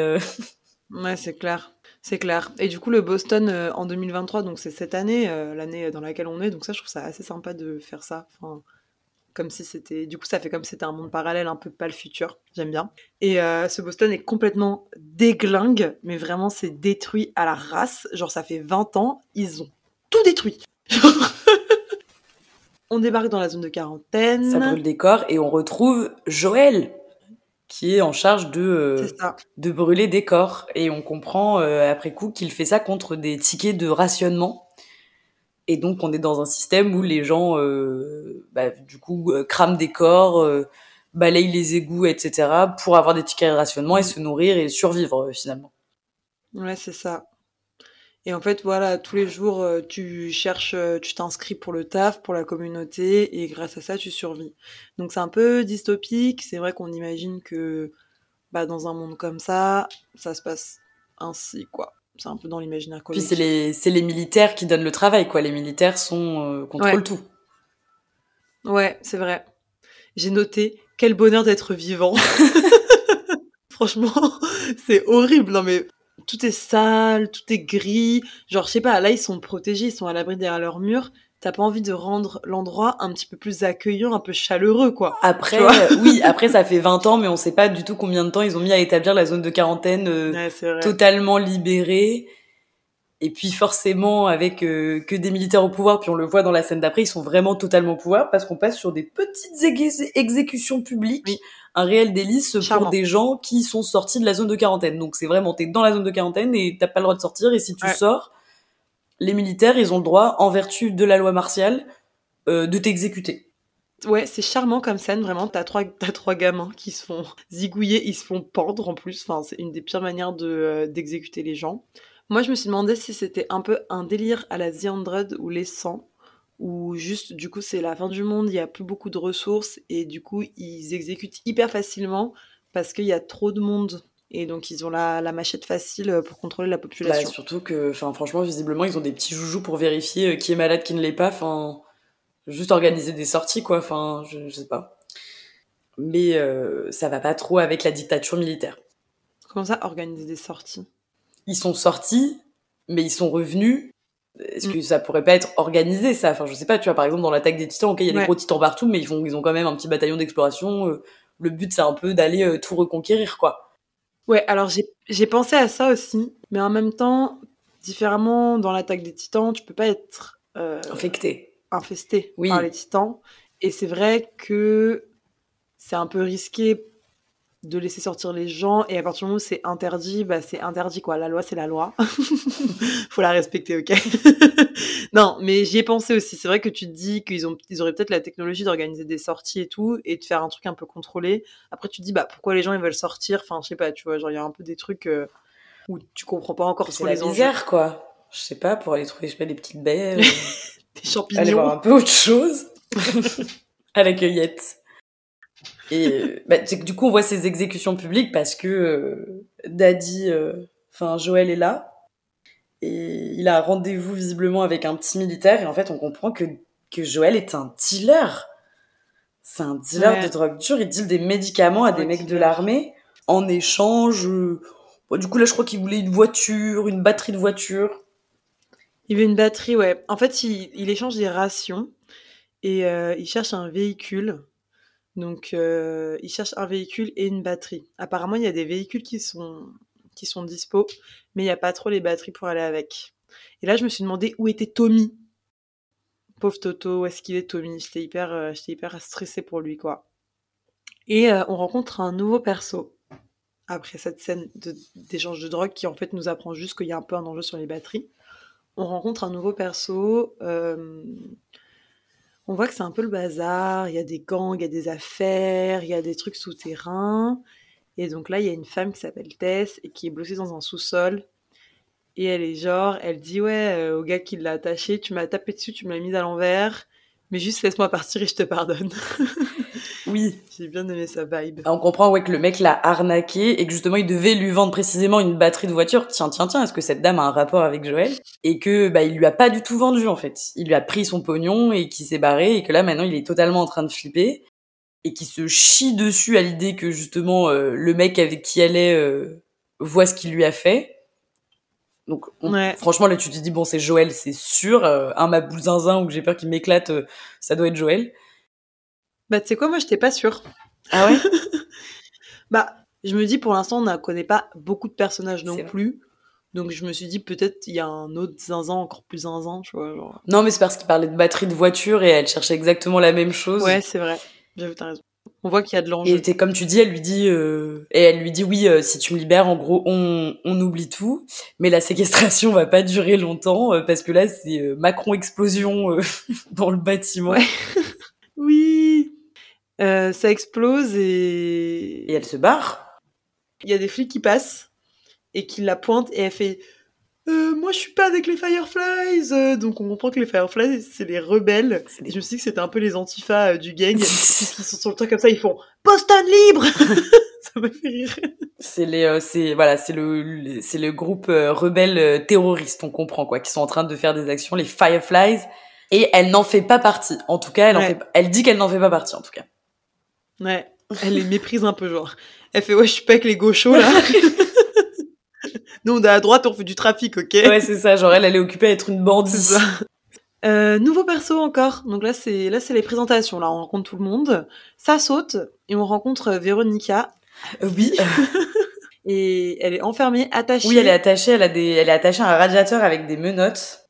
Ouais, c'est clair. C'est clair. Et du coup, le Boston euh, en 2023, donc c'est cette année, euh, l'année dans laquelle on est. Donc ça, je trouve ça assez sympa de faire ça. Comme si c'était... Du coup, ça fait comme si c'était un monde parallèle, un peu pas le futur. J'aime bien. Et euh, ce Boston est complètement déglingue, mais vraiment, c'est détruit à la race. Genre, ça fait 20 ans, ils ont tout détruit. on débarque dans la zone de quarantaine. ça brûle des corps. Et on retrouve Joël, qui est en charge de, euh, de brûler des corps. Et on comprend euh, après coup qu'il fait ça contre des tickets de rationnement. Et donc on est dans un système où les gens, euh, bah, du coup, euh, crament des corps, euh, balayent les égouts, etc., pour avoir des tickets de rationnement et se nourrir et survivre euh, finalement. Ouais, c'est ça. Et en fait, voilà, tous les jours, euh, tu cherches, euh, tu t'inscris pour le taf, pour la communauté, et grâce à ça, tu survis. Donc c'est un peu dystopique. C'est vrai qu'on imagine que, bah, dans un monde comme ça, ça se passe ainsi, quoi. C'est un peu dans l'imaginaire Puis collectif. c'est les, c'est les militaires qui donnent le travail, quoi. Les militaires sont euh, contrôlent Ouais. tout. Ouais, c'est vrai. J'ai noté quel bonheur d'être vivant. Franchement, c'est horrible. Non mais tout est sale, tout est gris. Genre, je sais pas, là ils sont protégés, ils sont à l'abri derrière leur mur. T'as pas envie de rendre l'endroit un petit peu plus accueillant, un peu chaleureux, quoi. Après, euh, oui, après ça fait 20 ans, mais on sait pas du tout combien de temps ils ont mis à établir la zone de quarantaine euh, Ouais, totalement libérée. Et puis forcément, avec euh, que des militaires au pouvoir, puis on le voit dans la scène d'après, ils sont vraiment totalement au pouvoir parce qu'on passe sur des petites exé- exécutions publiques, Oui. un réel délice pour Charmant. des gens qui sont sortis de la zone de quarantaine. Donc c'est vraiment, t'es dans la zone de quarantaine et t'as pas le droit de sortir. Et si tu Ouais. sors, les militaires, ils ont le droit, en vertu de la loi martiale, euh, de t'exécuter. Ouais, c'est charmant comme scène, vraiment. T'as trois, t'as trois gamins qui se font zigouiller, ils se font pendre en plus. Enfin, c'est une des pires manières de, euh, d'exécuter les gens. Moi, je me suis demandé si c'était un peu un délire à la The Android ou les 100, ou juste, du coup, c'est la fin du monde, il y a plus beaucoup de ressources, et du coup, ils exécutent hyper facilement parce qu'il y a trop de monde. Et donc, ils ont la, la machette facile pour contrôler la Bah, population. surtout que, enfin, franchement, visiblement, ils ont des petits joujoux pour vérifier euh, qui est malade, qui ne l'est pas. Enfin, juste organiser des sorties, quoi. Enfin, je, je sais pas. Mais euh, ça va pas trop avec la dictature militaire. Comment ça, organiser des sorties? Ils sont sortis, mais ils sont revenus. Est-ce Mm. que ça pourrait pas être organisé, ça? Enfin, je sais pas, tu vois, par exemple, dans l'attaque des titans, ok, il y a des gros titans partout, mais ils, font, ils ont quand même un petit bataillon d'exploration. euh, le but, c'est un peu d'aller euh, tout reconquérir, quoi. Ouais, alors j'ai j'ai pensé à ça aussi, mais en même temps, différemment dans l'attaque des titans, tu peux pas être euh, Infecté. infesté Oui. par les titans. Et c'est vrai que c'est un peu risqué de laisser sortir les gens, et à partir du moment où c'est interdit, bah c'est interdit quoi. La loi, c'est la loi. Faut la respecter, ok? Non, mais j'y ai pensé aussi. C'est vrai que tu te dis qu'ils ont, ils auraient peut-être la technologie d'organiser des sorties et tout, et de faire un truc un peu contrôlé. Après, tu te dis, bah pourquoi les gens ils veulent sortir? Enfin, je sais pas, tu vois, genre il y a un peu des trucs euh, où tu comprends pas encore C'est trop la les enjeux. misère, quoi. Je sais pas, pour aller trouver, je sais pas, des petites baies. euh, Des aller champignons. voir un peu autre chose à la cueillette. Et euh, bah, du coup, on voit ces exécutions publiques parce que euh, Daddy, euh, enfin Joël est là et il a un rendez-vous visiblement avec un petit militaire et en fait, on comprend que que Joël est un dealer. C'est un dealer Ouais. de drogue dure. Il deal des médicaments à des Ouais, mecs de l'armée en échange. euh, bon, du coup, là, je crois qu'il voulait une voiture, une batterie de voiture. Il veut une batterie, ouais. En fait, il, il échange des rations et il cherche un véhicule. Donc, euh, il cherche un véhicule et une batterie. Apparemment, il y a des véhicules qui sont, qui sont dispo, mais il n'y a pas trop les batteries pour aller avec. Et là, je me suis demandé où était Tommy. Pauvre Toto, où est-ce qu'il est Tommy? J'étais hyper, euh, hyper stressée pour lui, quoi. Et euh, on rencontre un nouveau perso. après cette scène d'échange de, drogue qui en fait nous apprend juste qu'il y a un peu un enjeu sur les batteries. On rencontre un nouveau perso. On voit que c'est un peu le bazar. Il y a des gangs, il y a des affaires, il y a des trucs souterrains. Et donc là, il y a une femme qui s'appelle Tess et qui est bloquée dans un sous-sol. Et elle est genre, elle dit ouais euh, au gars qui l'a attaché, tu m'as tapé dessus, tu m'as mise à l'envers, mais juste laisse-moi partir et je te pardonne. Oui. J'ai bien aimé sa vibe. On comprend ouais, que le mec l'a arnaqué et que justement il devait lui vendre précisément une batterie de voiture. Tiens, tiens, tiens, est-ce que cette dame a un rapport avec Joël? Et que bah il lui a pas du tout vendu en fait. Il lui a pris son pognon et qui s'est barré et que là maintenant il est totalement en train de flipper et qui se chie dessus à l'idée que justement euh, le mec avec qui elle est euh, voit ce qu'il lui a fait. Donc franchement là tu te dis bon c'est Joël c'est sûr euh, un ma zinzin ou que j'ai peur qu'il m'éclate ça doit être Joël. Bah, tu sais quoi, moi, j'étais pas sûre. Ah ouais? Bah, je me dis, pour l'instant, on ne connaît pas beaucoup de personnages non plus. Donc, je me suis dit, peut-être il y a un autre zinzin encore plus zinzin, tu vois. Genre... Non, mais c'est parce qu'il parlait de batterie de voiture et elle cherchait exactement la même chose. Ouais, c'est vrai. J'avoue, t'as raison. On voit qu'il y a de l'enjeu. Et comme tu dis, elle lui dit, euh... et elle lui dit oui, euh, si tu me libères, en gros, on, on oublie tout. Mais la séquestration va pas durer longtemps euh, parce que là, c'est Macron explosion dans le bâtiment. Ouais. oui. Euh, ça explose et... Et elle se barre. Il y a des flics qui passent et qui la pointent et elle fait euh, moi je suis pas avec les Fireflies. Euh, donc on comprend que les Fireflies c'est les rebelles. Et je me suis dit que c'était un peu les antifas du gang. Puisqu'ils sont sur le truc comme ça ils font Boston libre ça m'a fait rire. C'est les c'est voilà c'est le c'est le groupe rebelle terroriste on comprend quoi qui sont en train de faire des actions les Fireflies. Et elle n'en fait pas partie. En tout cas elle en fait elle dit qu'elle n'en fait pas partie en tout cas Ouais, elle les méprise un peu, genre. Elle fait, ouais, je suis pas avec les gauchos, là. Nous, on est à droite, on fait du trafic, ok? Ouais, c'est ça, genre, elle, elle est occupée à être une bandite. Euh, nouveau perso encore. Donc là, c'est là, c'est les présentations. Là, on rencontre tout le monde. Ça saute et on rencontre Véronica. Euh, oui. et elle est enfermée, attachée. Oui, elle est attachée. Elle a des, elle est attachée à un radiateur avec des menottes.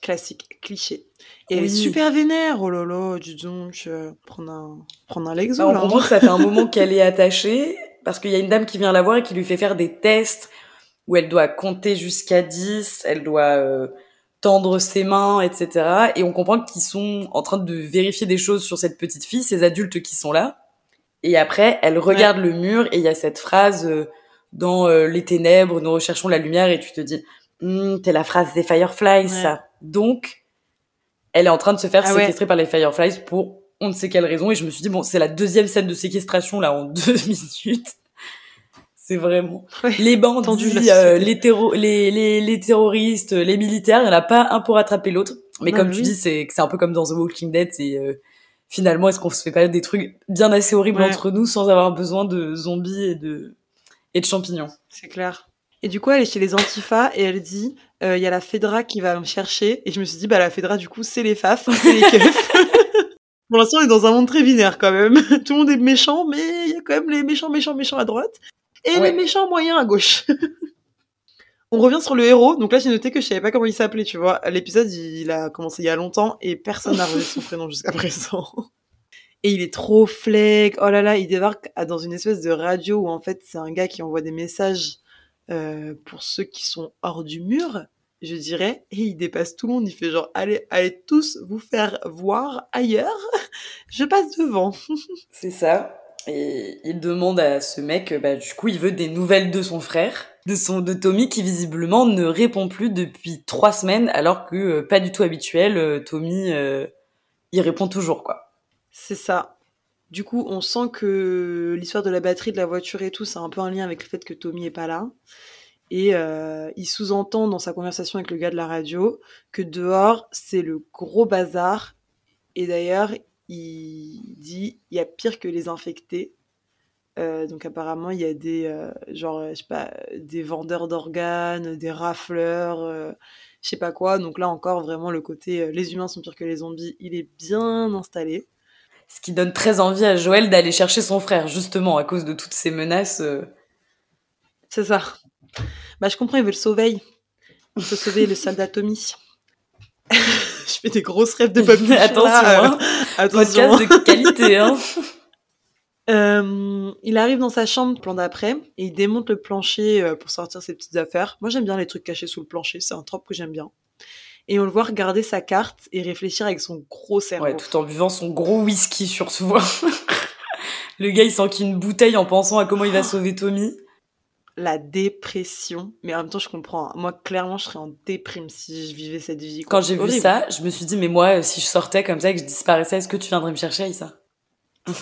Classique, cliché. Et elle est super vénère. Oh là là, dis donc, euh, prendre un, prendre un lexo. Bah, on comprend que ça fait un moment qu'elle est attachée parce qu'il y a une dame qui vient la voir et qui lui fait faire des tests où elle doit compter jusqu'à 10, elle doit euh, tendre ses mains, etc. Et on comprend qu'ils sont en train de vérifier des choses sur cette petite fille, ces adultes qui sont là. Et après, elle regarde le mur et il y a cette phrase euh, dans les ténèbres, nous recherchons la lumière et tu te dis, hm, t'es la phrase des Fireflies, ça. Donc, elle est en train de se faire ah séquestrer par les Fireflies pour on ne sait quelle raison. Et je me suis dit, bon, c'est la deuxième scène de séquestration, là, en deux minutes. C'est vraiment... Les bandits, euh, les, les, les, les, terroristes, les militaires, il n'y en a pas un pour attraper l'autre. Mais comme tu dis, c'est c'est un peu comme dans The Walking Dead, c'est... Euh, finalement, est-ce qu'on se fait pas des trucs bien assez horribles entre nous sans avoir besoin de zombies et de, et de champignons? C'est clair. Et du coup, elle est chez les Antifa et elle dit euh, il y a la Fedra qui va me chercher. Et je me suis dit, bah, la Fedra, du coup, c'est les FAF, c'est les keufs. Pour l'instant, on est dans un monde très binaire quand même. Tout le monde est méchant, mais il y a quand même les méchants, méchants, méchants à droite et les méchants moyens à gauche. on revient sur le héros. Donc là, j'ai noté que je savais pas comment il s'appelait, tu vois. L'épisode, il a commencé il y a longtemps et personne n'a revu son prénom jusqu'à présent. Et il est trop flag. Oh là là, il débarque dans une espèce de radio où en fait, c'est un gars qui envoie des messages euh, pour ceux qui sont hors du mur, je dirais, et il dépasse tout le monde. Il fait genre, allez, allez tous vous faire voir ailleurs. je passe devant. C'est ça. Et il demande à ce mec, bah, du coup, il veut des nouvelles de son frère, de son, de Tommy, qui visiblement ne répond plus depuis trois semaines, alors que euh, pas du tout habituel. Euh, Tommy, il répond toujours, quoi. C'est ça. Du coup, on sent que l'histoire de la batterie de la voiture et tout, c'est un peu un lien avec le fait que Tommy est pas là. Et euh, il sous-entend dans sa conversation avec le gars de la radio que dehors, c'est le gros bazar. Et d'ailleurs, il dit il y a pire que les infectés. Euh, donc apparemment, il y a des euh, genre je sais pas des vendeurs d'organes, des rafleurs, je sais pas quoi. Donc là encore vraiment le côté les humains sont pires que les zombies, il est bien installé ce qui donne très envie à Joël d'aller chercher son frère, justement, à cause de toutes ces menaces. Euh. C'est ça. Bah, je comprends, il veut le sauver. Il veut sauver le soldat Tommy. je fais des grosses rêves de pop Attention, là, hein. Attention. Podcast de qualité, hein. Euh, il arrive dans sa chambre plan d'après et il démonte le plancher euh, pour sortir ses petites affaires. Moi, j'aime bien les trucs cachés sous le plancher, c'est un trope que j'aime bien. Et on le voit regarder sa carte et réfléchir avec son gros cerveau. Ouais, tout en buvant son gros whisky sur soi. le gars, il s'enquille une bouteille en pensant à comment il va sauver Tommy. La dépression. Mais en même temps, je comprends. hein. Moi, clairement, je serais en déprime si je vivais cette vie. Quand j'ai vu ça, je me suis dit, mais moi, euh, si je sortais comme ça et que je disparaissais, est-ce que tu viendrais me chercher, Aïssa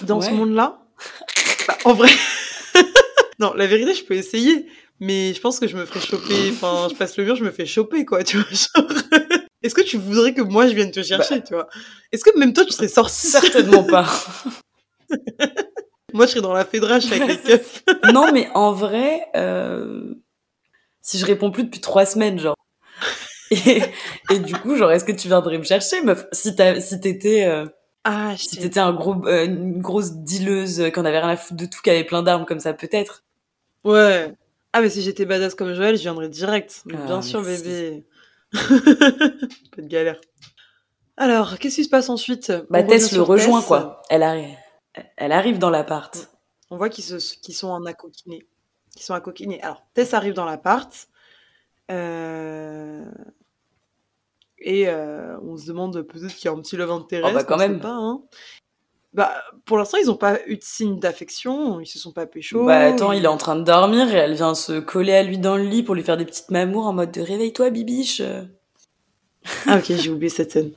Dans ce monde-là, bah, en vrai, non, la vérité, je peux essayer, mais je pense que je me ferais choper. Enfin, je passe le mur, je me fais choper, quoi, tu vois. genre. Est-ce que tu voudrais que moi je vienne te chercher, tu vois? Est-ce que même toi tu serais sorti Certainement pas. Moi, je serais dans la fédrache avec les keufs. non, mais en vrai, euh, si je réponds plus depuis trois semaines, genre. Et, et du coup, genre, est-ce que tu viendrais me chercher, meuf? Si t'as- si t'étais, euh, Ah, si t'étais un gros, euh, une grosse dealeuse euh, qu'on avait rien à foutre de tout, qui avait plein d'armes comme ça, peut-être. Ouais. Ah, mais si j'étais badass comme Joël, je viendrais direct. Mais Ah, bien sûr, bébé. Pas de galère. Alors, qu'est-ce qui se passe ensuite? Bah, Tess le rejoint, Tess. quoi. Elle arrive, elle arrive dans l'appart. On voit qu'ils sont en accoquinés. Qu'ils sont accoquinés. Alors, Tess arrive dans l'appart. Euh... Et euh, on se demande peut-être qu'il y a un petit love interest. Oh, bah, quand même. Pas, hein. Bah, pour l'instant, ils n'ont pas eu de signe d'affection. Ils se sont pas pécho. Bah, attends, il est en train de dormir et elle vient se coller à lui dans le lit pour lui faire des petites mamours en mode de réveille-toi, bibiche. Ah, ok, j'ai oublié cette scène.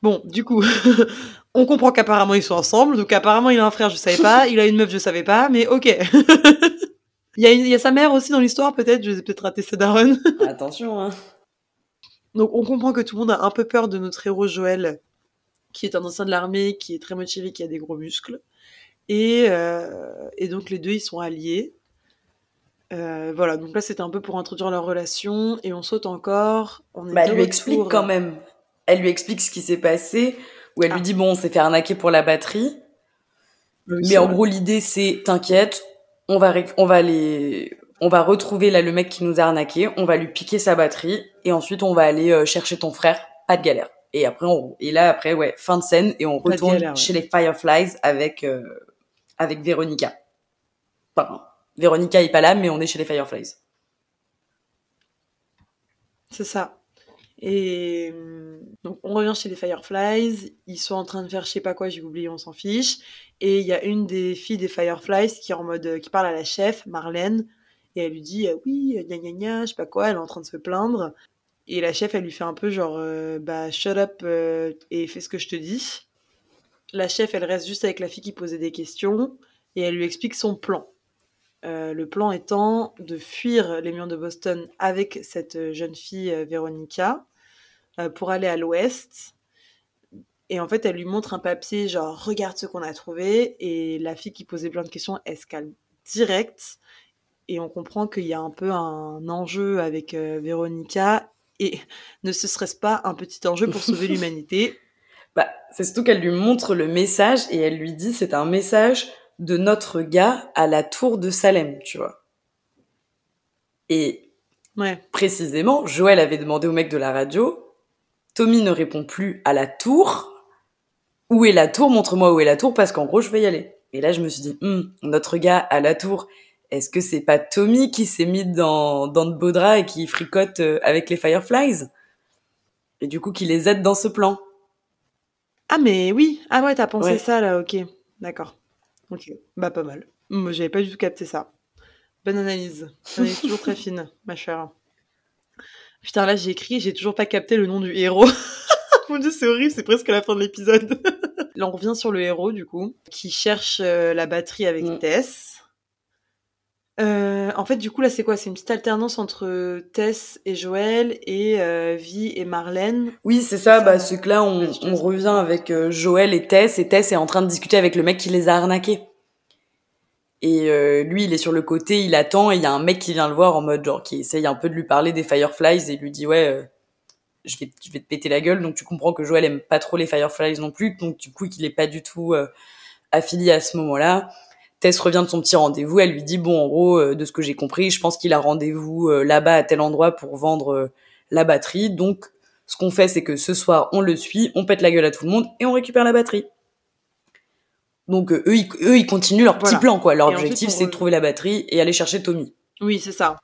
Bon, du coup, on comprend qu'apparemment ils sont ensemble. Donc, apparemment, il a un frère, je savais pas. Il a une meuf, je savais pas. Mais ok. il, y a une- il y a sa mère aussi dans l'histoire, peut-être. Je vais peut-être rater cette daronne. Attention, hein. Donc on comprend que tout le monde a un peu peur de notre héros Joël, qui est un ancien de l'armée, qui est très motivé, qui a des gros muscles. Et, euh, et donc les deux, ils sont alliés. Euh, voilà, donc là c'était un peu pour introduire leur relation, et on saute encore. On est Bah, elle lui explique quand même. Elle lui explique ce qui s'est passé, où elle Ah. lui dit bon, on s'est fait arnaquer pour la batterie, Oui, mais en vrai. gros l'idée c'est t'inquiète, on va on va les on va retrouver là le mec qui nous a arnaqué, on va lui piquer sa batterie et ensuite on va aller euh, chercher ton frère, pas de galère. Et après on et là après ouais, fin de scène et on retourne galère, ouais. chez les Fireflies avec euh, avec Véronica. Enfin, Véronica est pas là mais on est chez les Fireflies. C'est ça. Et hum, donc on revient chez les Fireflies, ils sont en train de faire je sais pas quoi, j'ai oublié, on s'en fiche. Et il y a une des filles des Fireflies qui est en mode euh, qui parle à la chef, Marlène, et elle lui dit euh, oui, euh, gna gna gna, je sais pas quoi, elle est en train de se plaindre. Et la chef, elle lui fait un peu genre euh, bah shut up euh, et fais ce que je te dis. La chef, elle reste juste avec la fille qui posait des questions et elle lui explique son plan. Euh, le plan étant de fuir les murs de Boston avec cette jeune fille Véronica euh, pour aller à l'ouest. Et en fait, elle lui montre un papier, genre regarde ce qu'on a trouvé. Et la fille qui posait plein de questions, elle se calme direct. Et on comprend qu'il y a un peu un enjeu avec Véronica. Et ne ce serait-ce pas un petit enjeu pour sauver l'humanité Bah, c'est surtout qu'elle lui montre le message et elle lui dit c'est un message de notre gars à la tour de Salem, tu vois. Et Ouais. précisément, Joël avait demandé au mec de la radio, Tommy ne répond plus à la tour. Où est la tour? Montre-moi où est la tour parce qu'en gros, je vais y aller. Et là, je me suis dit, Hum, notre gars à la tour, est-ce que c'est pas Tommy qui s'est mis dans, dans de beaux draps et qui fricote euh, avec les Fireflies? Et du coup, qui les aide dans ce plan? Ah, mais oui. Ah ouais, t'as pensé Ouais. ça là, ok. D'accord. Ok. Bah, pas mal. Moi, j'avais pas du tout capté ça. Bonne analyse. Elle est toujours très fine, ma chère. Putain, là, j'ai écrit, j'ai toujours pas capté le nom du héros. Mon dieu, c'est horrible, c'est presque la fin de l'épisode. là, on revient sur le héros, du coup, qui cherche euh, la batterie avec Mm. Tess. Euh, en fait, du coup, là, c'est quoi? C'est une petite alternance entre Tess et Joël et euh, Vi et Marlène. Oui, c'est ça. Bah, c'est que là, on, on revient avec euh, Joël et Tess, et Tess est en train de discuter avec le mec qui les a arnaqués. Et euh, lui, il est sur le côté, il attend, et il y a un mec qui vient le voir en mode genre qui essaye un peu de lui parler des Fireflies et lui dit ouais, euh, je vais, je vais te péter la gueule. Donc tu comprends que Joël aime pas trop les Fireflies non plus, donc du coup qu'il est pas du tout euh, affilié à ce moment-là. Tess revient de son petit rendez-vous, elle lui dit bon en gros euh, de ce que j'ai compris, je pense qu'il a rendez-vous euh, là-bas à tel endroit pour vendre euh, la batterie. Donc ce qu'on fait c'est que ce soir on le suit, on pète la gueule à tout le monde et on récupère la batterie. Donc eux, ils, eux, ils continuent leur petit plan, quoi. Leur Et objectif, c'est de trouver la batterie et aller chercher Tommy. Oui, c'est ça.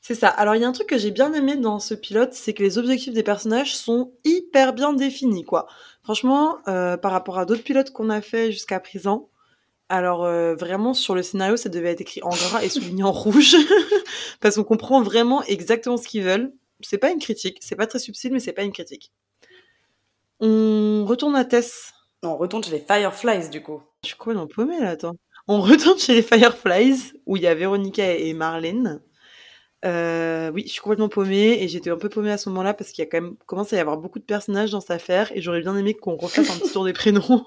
C'est ça. Alors, il y a un truc que j'ai bien aimé dans ce pilote, c'est que les objectifs des personnages sont hyper bien définis, quoi. Franchement, euh, par rapport à d'autres pilotes qu'on a fait jusqu'à présent, alors euh, vraiment sur le scénario, ça devait être écrit en gras et souligné en rouge, parce qu'on comprend vraiment exactement ce qu'ils veulent. C'est pas une critique, c'est pas très subtil, mais c'est pas une critique. On retourne à Tess. On retourne chez les Fireflies, du coup. Je suis complètement paumée là, attends. On retourne chez les Fireflies, où il y a Véronica et Marlène. Euh, oui, je suis complètement paumée, et j'étais un peu paumée à ce moment-là, parce qu'il y a quand même commence à y avoir beaucoup de personnages dans cette affaire, et j'aurais bien aimé qu'on refasse un petit tour des prénoms.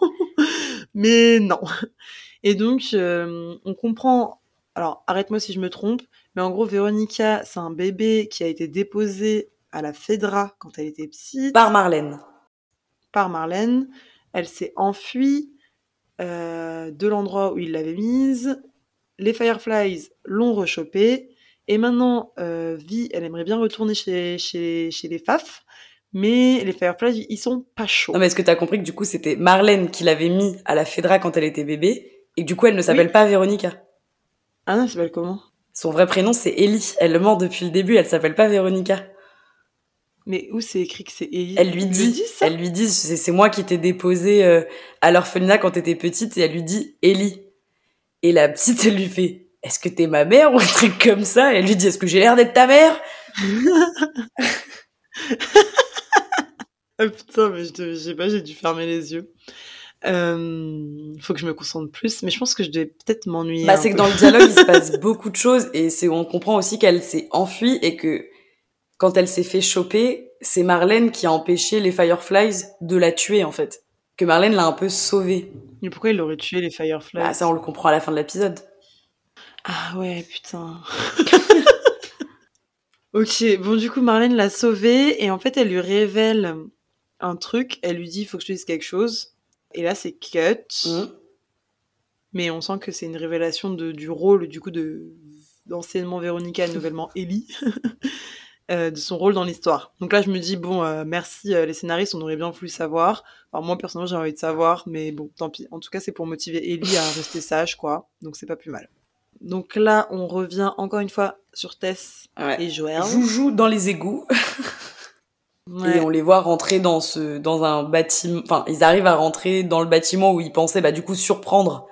Mais non. Et donc, euh, on comprend... Alors, arrête-moi si je me trompe, mais en gros, Véronica, c'est un bébé qui a été déposé à la Fedra quand elle était petite Par Marlène. par Marlène. Elle s'est enfuie euh, de l'endroit où il l'avait mise. Les Fireflies l'ont rechopée. Et maintenant, euh, Vi, elle aimerait bien retourner chez, chez, chez les Faf. Mais les Fireflies, ils sont pas chauds. Non, mais est-ce que t'as compris que du coup, c'était Marlène qui l'avait mis à la Fedra quand elle était bébé et du coup, elle ne s'appelle Oui. pas Véronica Ah non, elle s'appelle comment? Son vrai prénom, c'est Ellie. Elle le ment depuis le début, elle s'appelle pas Véronica. Mais où c'est écrit que c'est Ellie? Elle lui dit, ça elle lui dit, c'est moi qui t'ai déposé euh, à l'orphelinat quand t'étais petite, et elle lui dit Ellie. Et la petite, elle lui fait, est-ce que t'es ma mère ou un truc comme ça? Et elle lui dit, est-ce que j'ai l'air d'être ta mère? Ah putain, mais je, je sais pas, j'ai dû fermer les yeux. Euh, faut que je me concentre plus, mais je pense que je devais peut-être m'ennuyer. Bah, c'est que dans le dialogue, il se passe beaucoup de choses, et c'est on comprend aussi qu'elle s'est enfuie et que quand elle s'est fait choper, c'est Marlène qui a empêché les Fireflies de la tuer en fait. Que Marlène l'a un peu sauvée. Mais pourquoi il aurait tué les Fireflies? Bah, ça, on le comprend à la fin de l'épisode. Ah ouais, putain. ok, bon du coup Marlène l'a sauvée et en fait elle lui révèle un truc. Elle lui dit il faut que je te dise quelque chose. Et là c'est cut. Mhm. Mais on sent que c'est une révélation de, du rôle du coup de d'anciennement Véronica, nouvellement Ellie. euh, de son rôle dans l'histoire. Donc là, je me dis, bon, euh, merci euh, les scénaristes, on aurait bien voulu savoir. Alors moi, personnellement, j'ai envie de savoir, mais bon, tant pis. En tout cas, c'est pour motiver Ellie à rester sage, quoi. Donc c'est pas plus mal. Donc là, on revient encore une fois sur Tess Ouais. et Joël. Joujou dans les égouts. Ouais. Et on les voit rentrer dans ce, dans un bâtiment, enfin, ils arrivent à rentrer dans le bâtiment où ils pensaient, bah, du coup, surprendre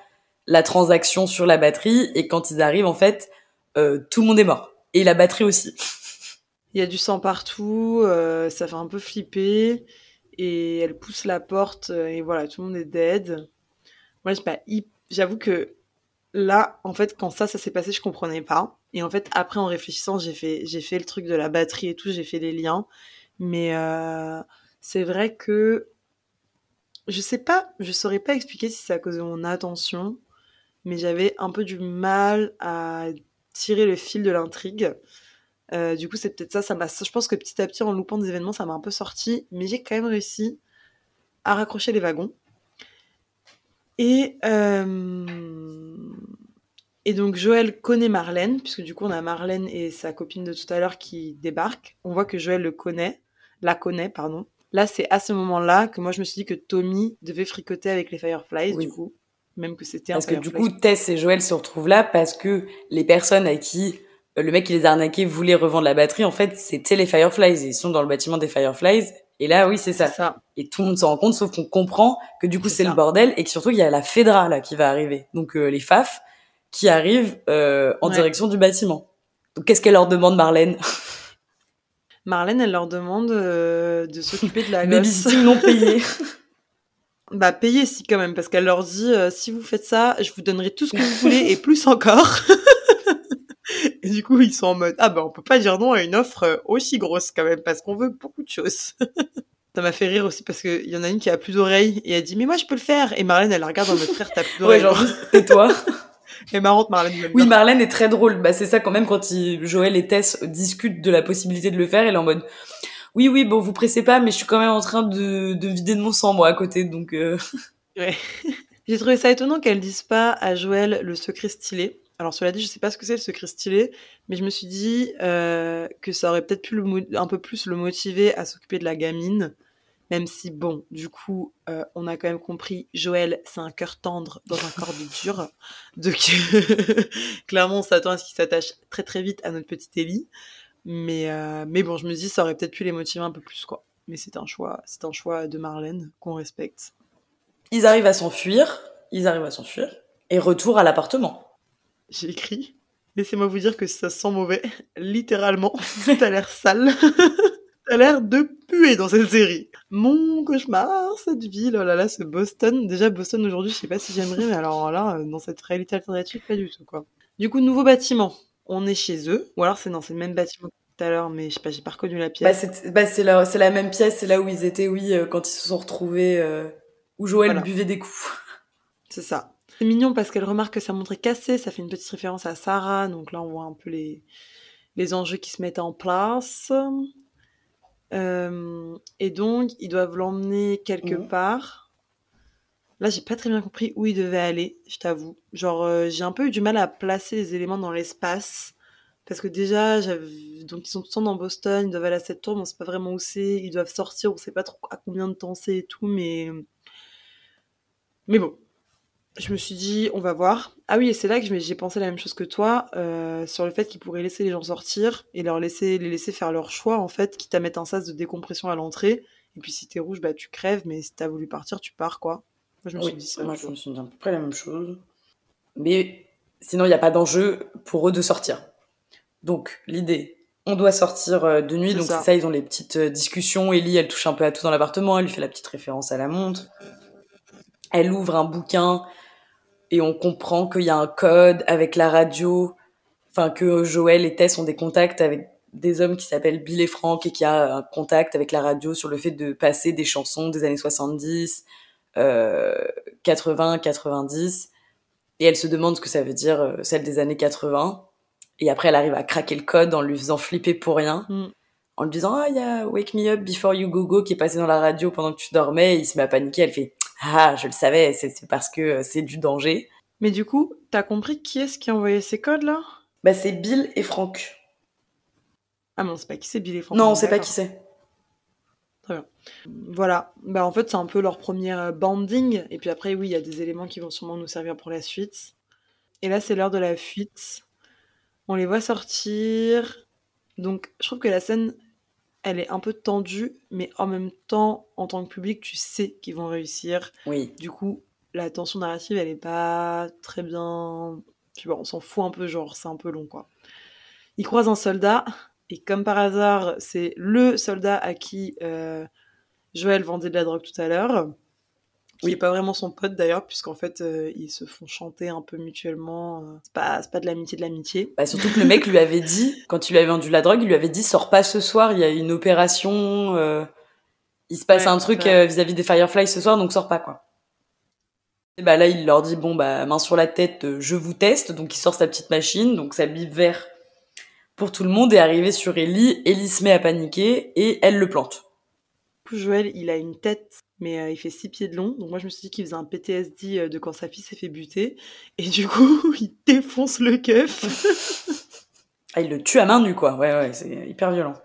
la transaction sur la batterie. Et quand ils arrivent, en fait, euh, tout le monde est mort. Et la batterie aussi. Il y a du sang partout, euh, ça fait un peu flipper. Et elle pousse la porte, euh, et voilà, tout le monde est dead. Moi, j'avoue que là, en fait, quand ça, ça s'est passé, je comprenais pas. Et en fait, après, en réfléchissant, j'ai fait, j'ai fait le truc de la batterie et tout, j'ai fait les liens. Mais euh, c'est vrai que je sais pas, je saurais pas expliquer si c'est à cause de mon attention, mais j'avais un peu du mal à tirer le fil de l'intrigue. Euh, du coup, c'est peut-être ça, ça m'a. Je pense que petit à petit, en loupant des événements, ça m'a un peu sorti, mais j'ai quand même réussi à raccrocher les wagons. Et euh, et donc Joël connaît Marlène, puisque du coup on a Marlène et sa copine de tout à l'heure qui débarquent. On voit que Joël le connaît, la connaît, pardon. Là, c'est à ce moment-là que moi je me suis dit que Tommy devait fricoter avec les Fireflies, Oui. du coup, même que c'était un Parce que du coup, Tess et Joël se retrouvent là parce que les personnes à qui euh, le mec qui les a arnaqués voulait revendre la batterie, en fait, c'était les Fireflies. Ils sont dans le bâtiment des Fireflies. Et là, oui, c'est ça. Et tout le monde s'en rend compte, sauf qu'on comprend que du coup, C'est le bordel et que surtout, il y a la Fedra, là, qui va arriver. Donc, euh, les FAF qui arrivent euh, en Ouais. direction du bâtiment. Donc, qu'est-ce qu'elle leur demande, Marlène? Marlène, elle leur demande euh, de s'occuper de la gosse. Babysitting non payé. Bah payez si quand même, parce qu'elle leur dit euh, si vous faites ça, je vous donnerai tout ce que vous voulez et plus encore. et du coup, ils sont en mode ah bah on peut pas dire non à une offre euh, aussi grosse quand même, parce qu'on veut beaucoup de choses. Ça m'a fait rire aussi parce qu'il y en a une qui a plus d'oreilles et elle dit mais moi je peux le faire et Marlène elle la regarde en mode frère t'as plus ouais, d'oreilles. genre, juste, tais-toi. Et marrante Marlène. Oui. Marlène est très drôle. Bah, c'est ça quand même quand il, Joël et Tess discutent de la possibilité de le faire. Elle est en mode, oui, oui, bon, vous pressez pas, mais je suis quand même en train de, de vider de mon sang, moi, à côté. Donc, euh, J'ai trouvé ça étonnant qu'elle dise pas à Joël le secret stylé. Alors cela dit, je sais pas ce que c'est le secret stylé, mais je me suis dit euh, que ça aurait peut-être pu le un peu plus le motiver à s'occuper de la gamine. Même si, bon, du coup, euh, on a quand même compris, Joël, c'est un cœur tendre dans un corps de dur. Donc, clairement, on s'attend à ce qu'il s'attache très très vite à notre petite Ellie. Mais, euh, mais bon, je me dis, ça aurait peut-être pu les motiver un peu plus, quoi. Mais c'est un choix, c'est un choix de Marlène qu'on respecte. Ils arrivent à s'enfuir, ils arrivent à s'enfuir, et retour à l'appartement. J'ai écrit, laissez-moi vous dire que ça sent mauvais, littéralement. T'as l'air sale. T'as l'air de puer dans cette série. Mon cauchemar, cette ville, oh là là, ce Boston. Déjà, Boston aujourd'hui, je sais pas si j'aimerais, mais alors là, dans cette réalité alternative, pas du tout, quoi. Du coup, nouveau bâtiment. On est chez eux, ou alors c'est dans le même bâtiment que tout à l'heure, mais je sais pas, j'ai pas reconnu la Bah, pièce. c'est bah, c'est la, même pièce, c'est là où ils étaient, oui, euh, quand ils se sont retrouvés, euh, où Joël Voilà. buvait des coups. C'est ça. C'est mignon parce qu'elle remarque que sa montre est cassée, ça fait une petite référence à Sarah, donc là on voit un peu les, les enjeux qui se mettent en place. Euh, et donc, ils doivent l'emmener quelque Mhm. part. Là, j'ai pas très bien compris où ils devaient aller, je t'avoue. Genre, euh, j'ai un peu eu du mal à placer les éléments dans l'espace. Parce que déjà, donc ils sont tout le temps dans Boston, ils doivent aller à cette tour, mais on sait pas vraiment où c'est. Ils doivent sortir, on sait pas trop à combien de temps c'est et tout, mais. Mais bon, je me suis dit, on va voir. Ah oui, et c'est là que j'ai pensé la même chose que toi, euh, sur le fait qu'ils pourraient laisser les gens sortir et leur laisser, les laisser faire leur choix, en fait, quitte à mettre un sas de décompression à l'entrée. Et puis si t'es rouge, bah tu crèves, mais si t'as voulu partir, tu pars, quoi. Moi, je me suis dit ça. moi tu je me suis dit à peu près la même chose. Mais sinon, il n'y a pas d'enjeu pour eux de sortir. Donc, l'idée, on doit sortir euh, de nuit, donc c'est ça, ils ont les petites euh, discussions. Ellie, elle touche un peu à tout dans l'appartement, elle lui fait la petite référence à la montre. Elle ouvre un bouquin et on comprend qu'il y a un code avec la radio, enfin que Joël et Tess ont des contacts avec des hommes qui s'appellent Bill et Frank et qui a un contact avec la radio sur le fait de passer des chansons des années 70, euh, 80, 90. Et elle se demande ce que ça veut dire, euh, celle des années 80. Et après, elle arrive à craquer le code en lui faisant flipper pour rien. Mm. En lui disant, ah, il y a Wake Me Up Before You Go Go qui est passé dans la radio pendant que tu dormais. Et il se met à paniquer. Elle fait, ah, je le savais, c'est parce que euh, c'est du danger. Mais du coup, t'as compris qui est-ce qui a envoyé ces codes là? Bah, c'est Bill et Frank. Ah, mais on sait pas qui c'est Bill et Frank. non, on sait pas qui c'est. Voilà. Bah en fait, c'est un peu leur premier euh, banding. Et puis après, oui, il y a des éléments qui vont sûrement nous servir pour la suite. Et là, c'est l'heure de la fuite. On les voit sortir. Donc, je trouve que la scène, elle est un peu tendue, mais en même temps, en tant que public, tu sais qu'ils vont réussir. Oui. Du coup, la tension narrative, elle est pas très bien. Tu vois, on s'en fout un peu, genre, c'est un peu long, quoi. Ils croisent un soldat, et comme par hasard, c'est le soldat à qui euh, Joël vendait de la drogue tout à l'heure. Qui Oui. n'est pas vraiment son pote d'ailleurs, puisqu'en fait, euh, ils se font chanter un peu mutuellement. euh, C'est pas, c'est pas de l'amitié de l'amitié. Bah, surtout que le mec lui avait dit, quand il lui avait vendu la drogue, il lui avait dit, sors pas ce soir, il y a une opération, euh, il se passe Ouais, un truc euh, vis-à-vis des Fireflies ce soir, donc sors pas, quoi. Et bah là, il leur dit, bon, bah, main sur la tête, euh, je vous teste, donc il sort sa petite machine, donc ça bip vert pour tout le monde, et arrivé sur Ellie, Ellie se met à paniquer, et elle le plante. Joël, il a une tête, mais euh, il fait 6 pieds de long. Donc moi, je me suis dit qu'il faisait un PTSD euh, de quand sa fille s'est fait buter. Et du coup, il défonce le keuf. Ah, il le tue à main nue, quoi. Ouais, ouais, c'est hyper violent.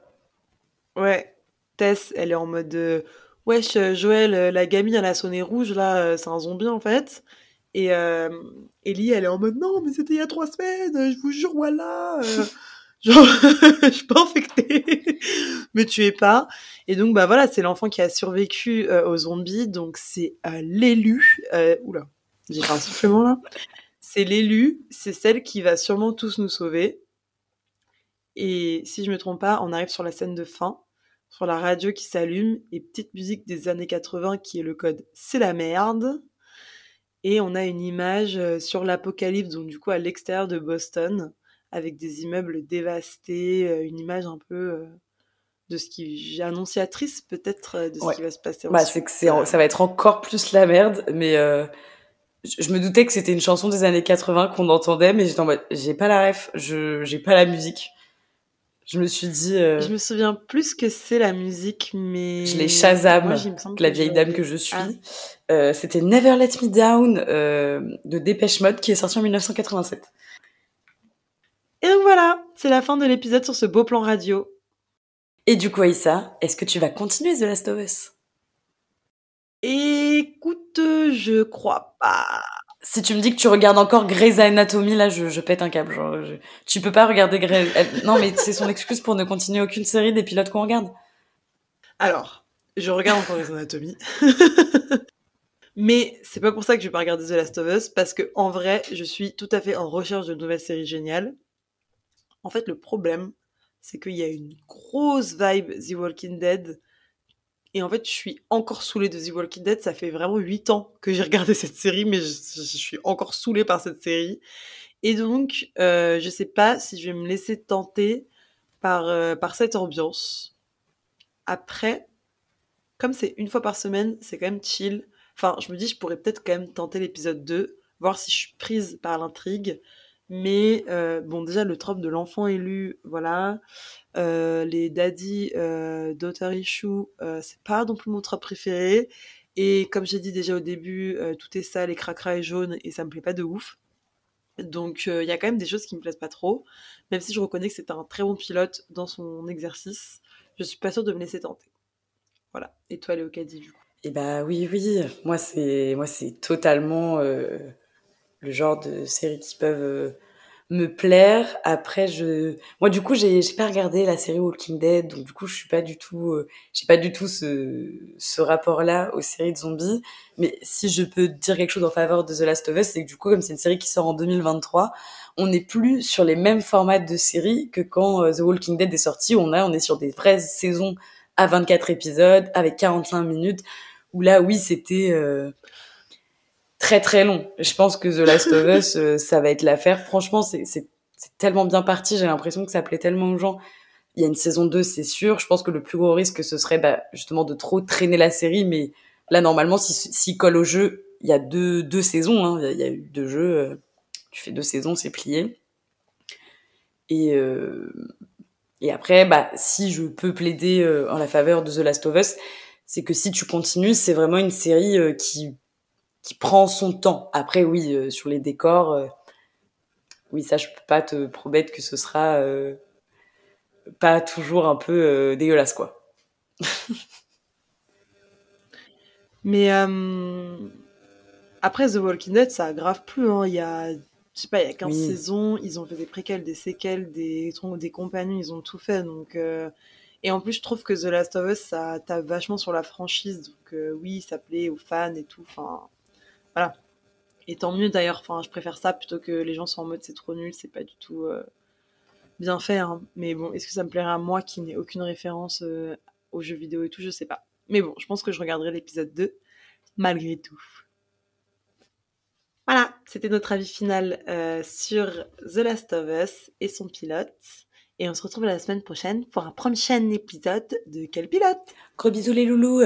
Ouais. Tess, elle est en mode euh, Wesh, euh, Joël, la gamine, elle a sonné rouge, là, c'est un zombie en fait. Et Ellie, elle est en mode Non, mais c'était il y a trois semaines, je vous jure, voilà. genre, je suis pas infectée, me tuez pas. Et donc, bah voilà, c'est l'enfant qui a survécu euh, aux zombies, donc c'est euh, l'élu. Euh, oula, j'ai fait un soufflement là. C'est l'élu, c'est celle qui va sûrement tous nous sauver. Et si je me trompe pas, on arrive sur la scène de fin, sur la radio qui s'allume, et petite musique des années 80 qui est le code C'est la merde. Et on a une image sur l'apocalypse, donc du coup à l'extérieur de Boston, avec des immeubles dévastés, une image un peu de ce qui annonciatrice peut-être euh, de ce Ouais. qui va se passer Bah, c'est que c'est, ça va être encore plus la merde, mais euh, je, je me doutais que c'était une chanson des années 80 qu'on entendait, mais j'étais en mode, j'ai pas la ref, je, j'ai pas la musique. Je me suis dit, euh, Je me souviens plus que c'est la musique, mais je les Shazam, Moi, la vieille dame que je suis. Ah. Euh, c'était Never Let Me Down euh, de Dépêche Mode qui est sorti en 1987. Et donc voilà, c'est la fin de l'épisode sur ce beau plan radio. Et du coup, Aïssa, est-ce que tu vas continuer The Last of Us? Écoute, je crois pas. Si tu me dis que tu regardes encore Grey's Anatomy, là, je, je pète un câble. Genre, je- tu peux pas regarder Grey's... Non, mais c'est son excuse pour ne continuer aucune série des pilotes qu'on regarde. Alors, je regarde encore Grey's Anatomy. Mais c'est pas pour ça que je vais pas regarder The Last of Us, parce que en vrai, je suis tout à fait en recherche de nouvelles séries géniales. En fait, le problème, c'est qu'il y a une grosse vibe The Walking Dead. Et en fait, je suis encore saoulée de The Walking Dead. Ça fait vraiment 8 ans que j'ai regardé cette série, mais je, suis encore saoulée par cette série. Et donc, euh, je sais pas si je vais me laisser tenter par, euh, par cette ambiance. Après, comme c'est une fois par semaine, c'est quand même chill. Enfin, je me dis, je pourrais peut-être quand même tenter l'épisode 2, voir si je suis prise par l'intrigue. Mais euh, bon, déjà, le trope de l'enfant élu, voilà. Euh, les daddy, euh, daughter issue, euh, c'est pas non plus mon trope préféré. Et comme j'ai dit déjà au début, tout est sale et cracra et jaune et ça me plaît pas de ouf. Donc il y a quand même des choses qui me plaisent pas trop. Même si je reconnais que c'est un très bon pilote dans son exercice, je suis pas sûre de me laisser tenter. Voilà. Et toi, Léo Caddy, du coup? Et bah oui, oui. Moi, c'est moi, c'est totalement euh, le genre de séries qui peuvent euh, me plaire. Après, je, moi, du coup, j'ai j'ai pas regardé la série Walking Dead, donc du coup, je suis pas du tout, euh, j'ai pas du tout ce ce rapport-là aux séries de zombies. Mais si je peux dire quelque chose en faveur de The Last of Us, c'est que du coup, comme c'est une série qui sort en 2023, on n'est plus sur les mêmes formats de séries que quand euh, The Walking Dead est sorti. On a, on est sur des vraies saisons à 24 épisodes avec 45 minutes. Où là, oui, c'était euh, très très long. Je pense que The Last of Us, euh, ça va être l'affaire. Franchement, c'est tellement bien parti. J'ai l'impression que ça plaît tellement aux gens. Il y a une saison 2, c'est sûr. Je pense que le plus gros risque, ce serait bah, justement de trop traîner la série. Mais là, normalement, s'il si, si colle au jeu, il y a deux, deux saisons. Hein. Il, y a, eu deux jeux. euh, tu fais deux saisons, c'est plié. Et, euh, et après, bah, si je peux plaider euh, en la faveur de The Last of Us, c'est que si tu continues, c'est vraiment une série qui qui prend son temps. Après, oui, euh, sur les décors, euh, oui, ça, je peux pas te promettre que ce sera euh, pas toujours un peu dégueulasse, quoi. Mais après The Walking Dead, ça aggrave plus. Hein. Il y a, je sais pas, il y a 15 Oui. saisons. Ils ont fait des préquels, des séquelles, des, des compagnons. Ils ont tout fait. Donc, Et en plus, je trouve que The Last of Us, ça tape vachement sur la franchise. Donc euh, oui, ça plaît aux fans et tout. Enfin, voilà. Et tant mieux d'ailleurs. Enfin, je préfère ça plutôt que les gens sont en mode c'est trop nul, c'est pas du tout euh, bien fait. Hein. Mais bon, est-ce que ça me plairait à moi qui n'ai aucune référence euh, aux jeux vidéo et tout? Je sais pas. Mais bon, je pense que je regarderai l'épisode 2 malgré tout. Voilà, c'était notre avis final euh, sur The Last of Us et son pilote. Et on se retrouve la semaine prochaine pour un prochain épisode de Quel pilote? Gros bisous les loulous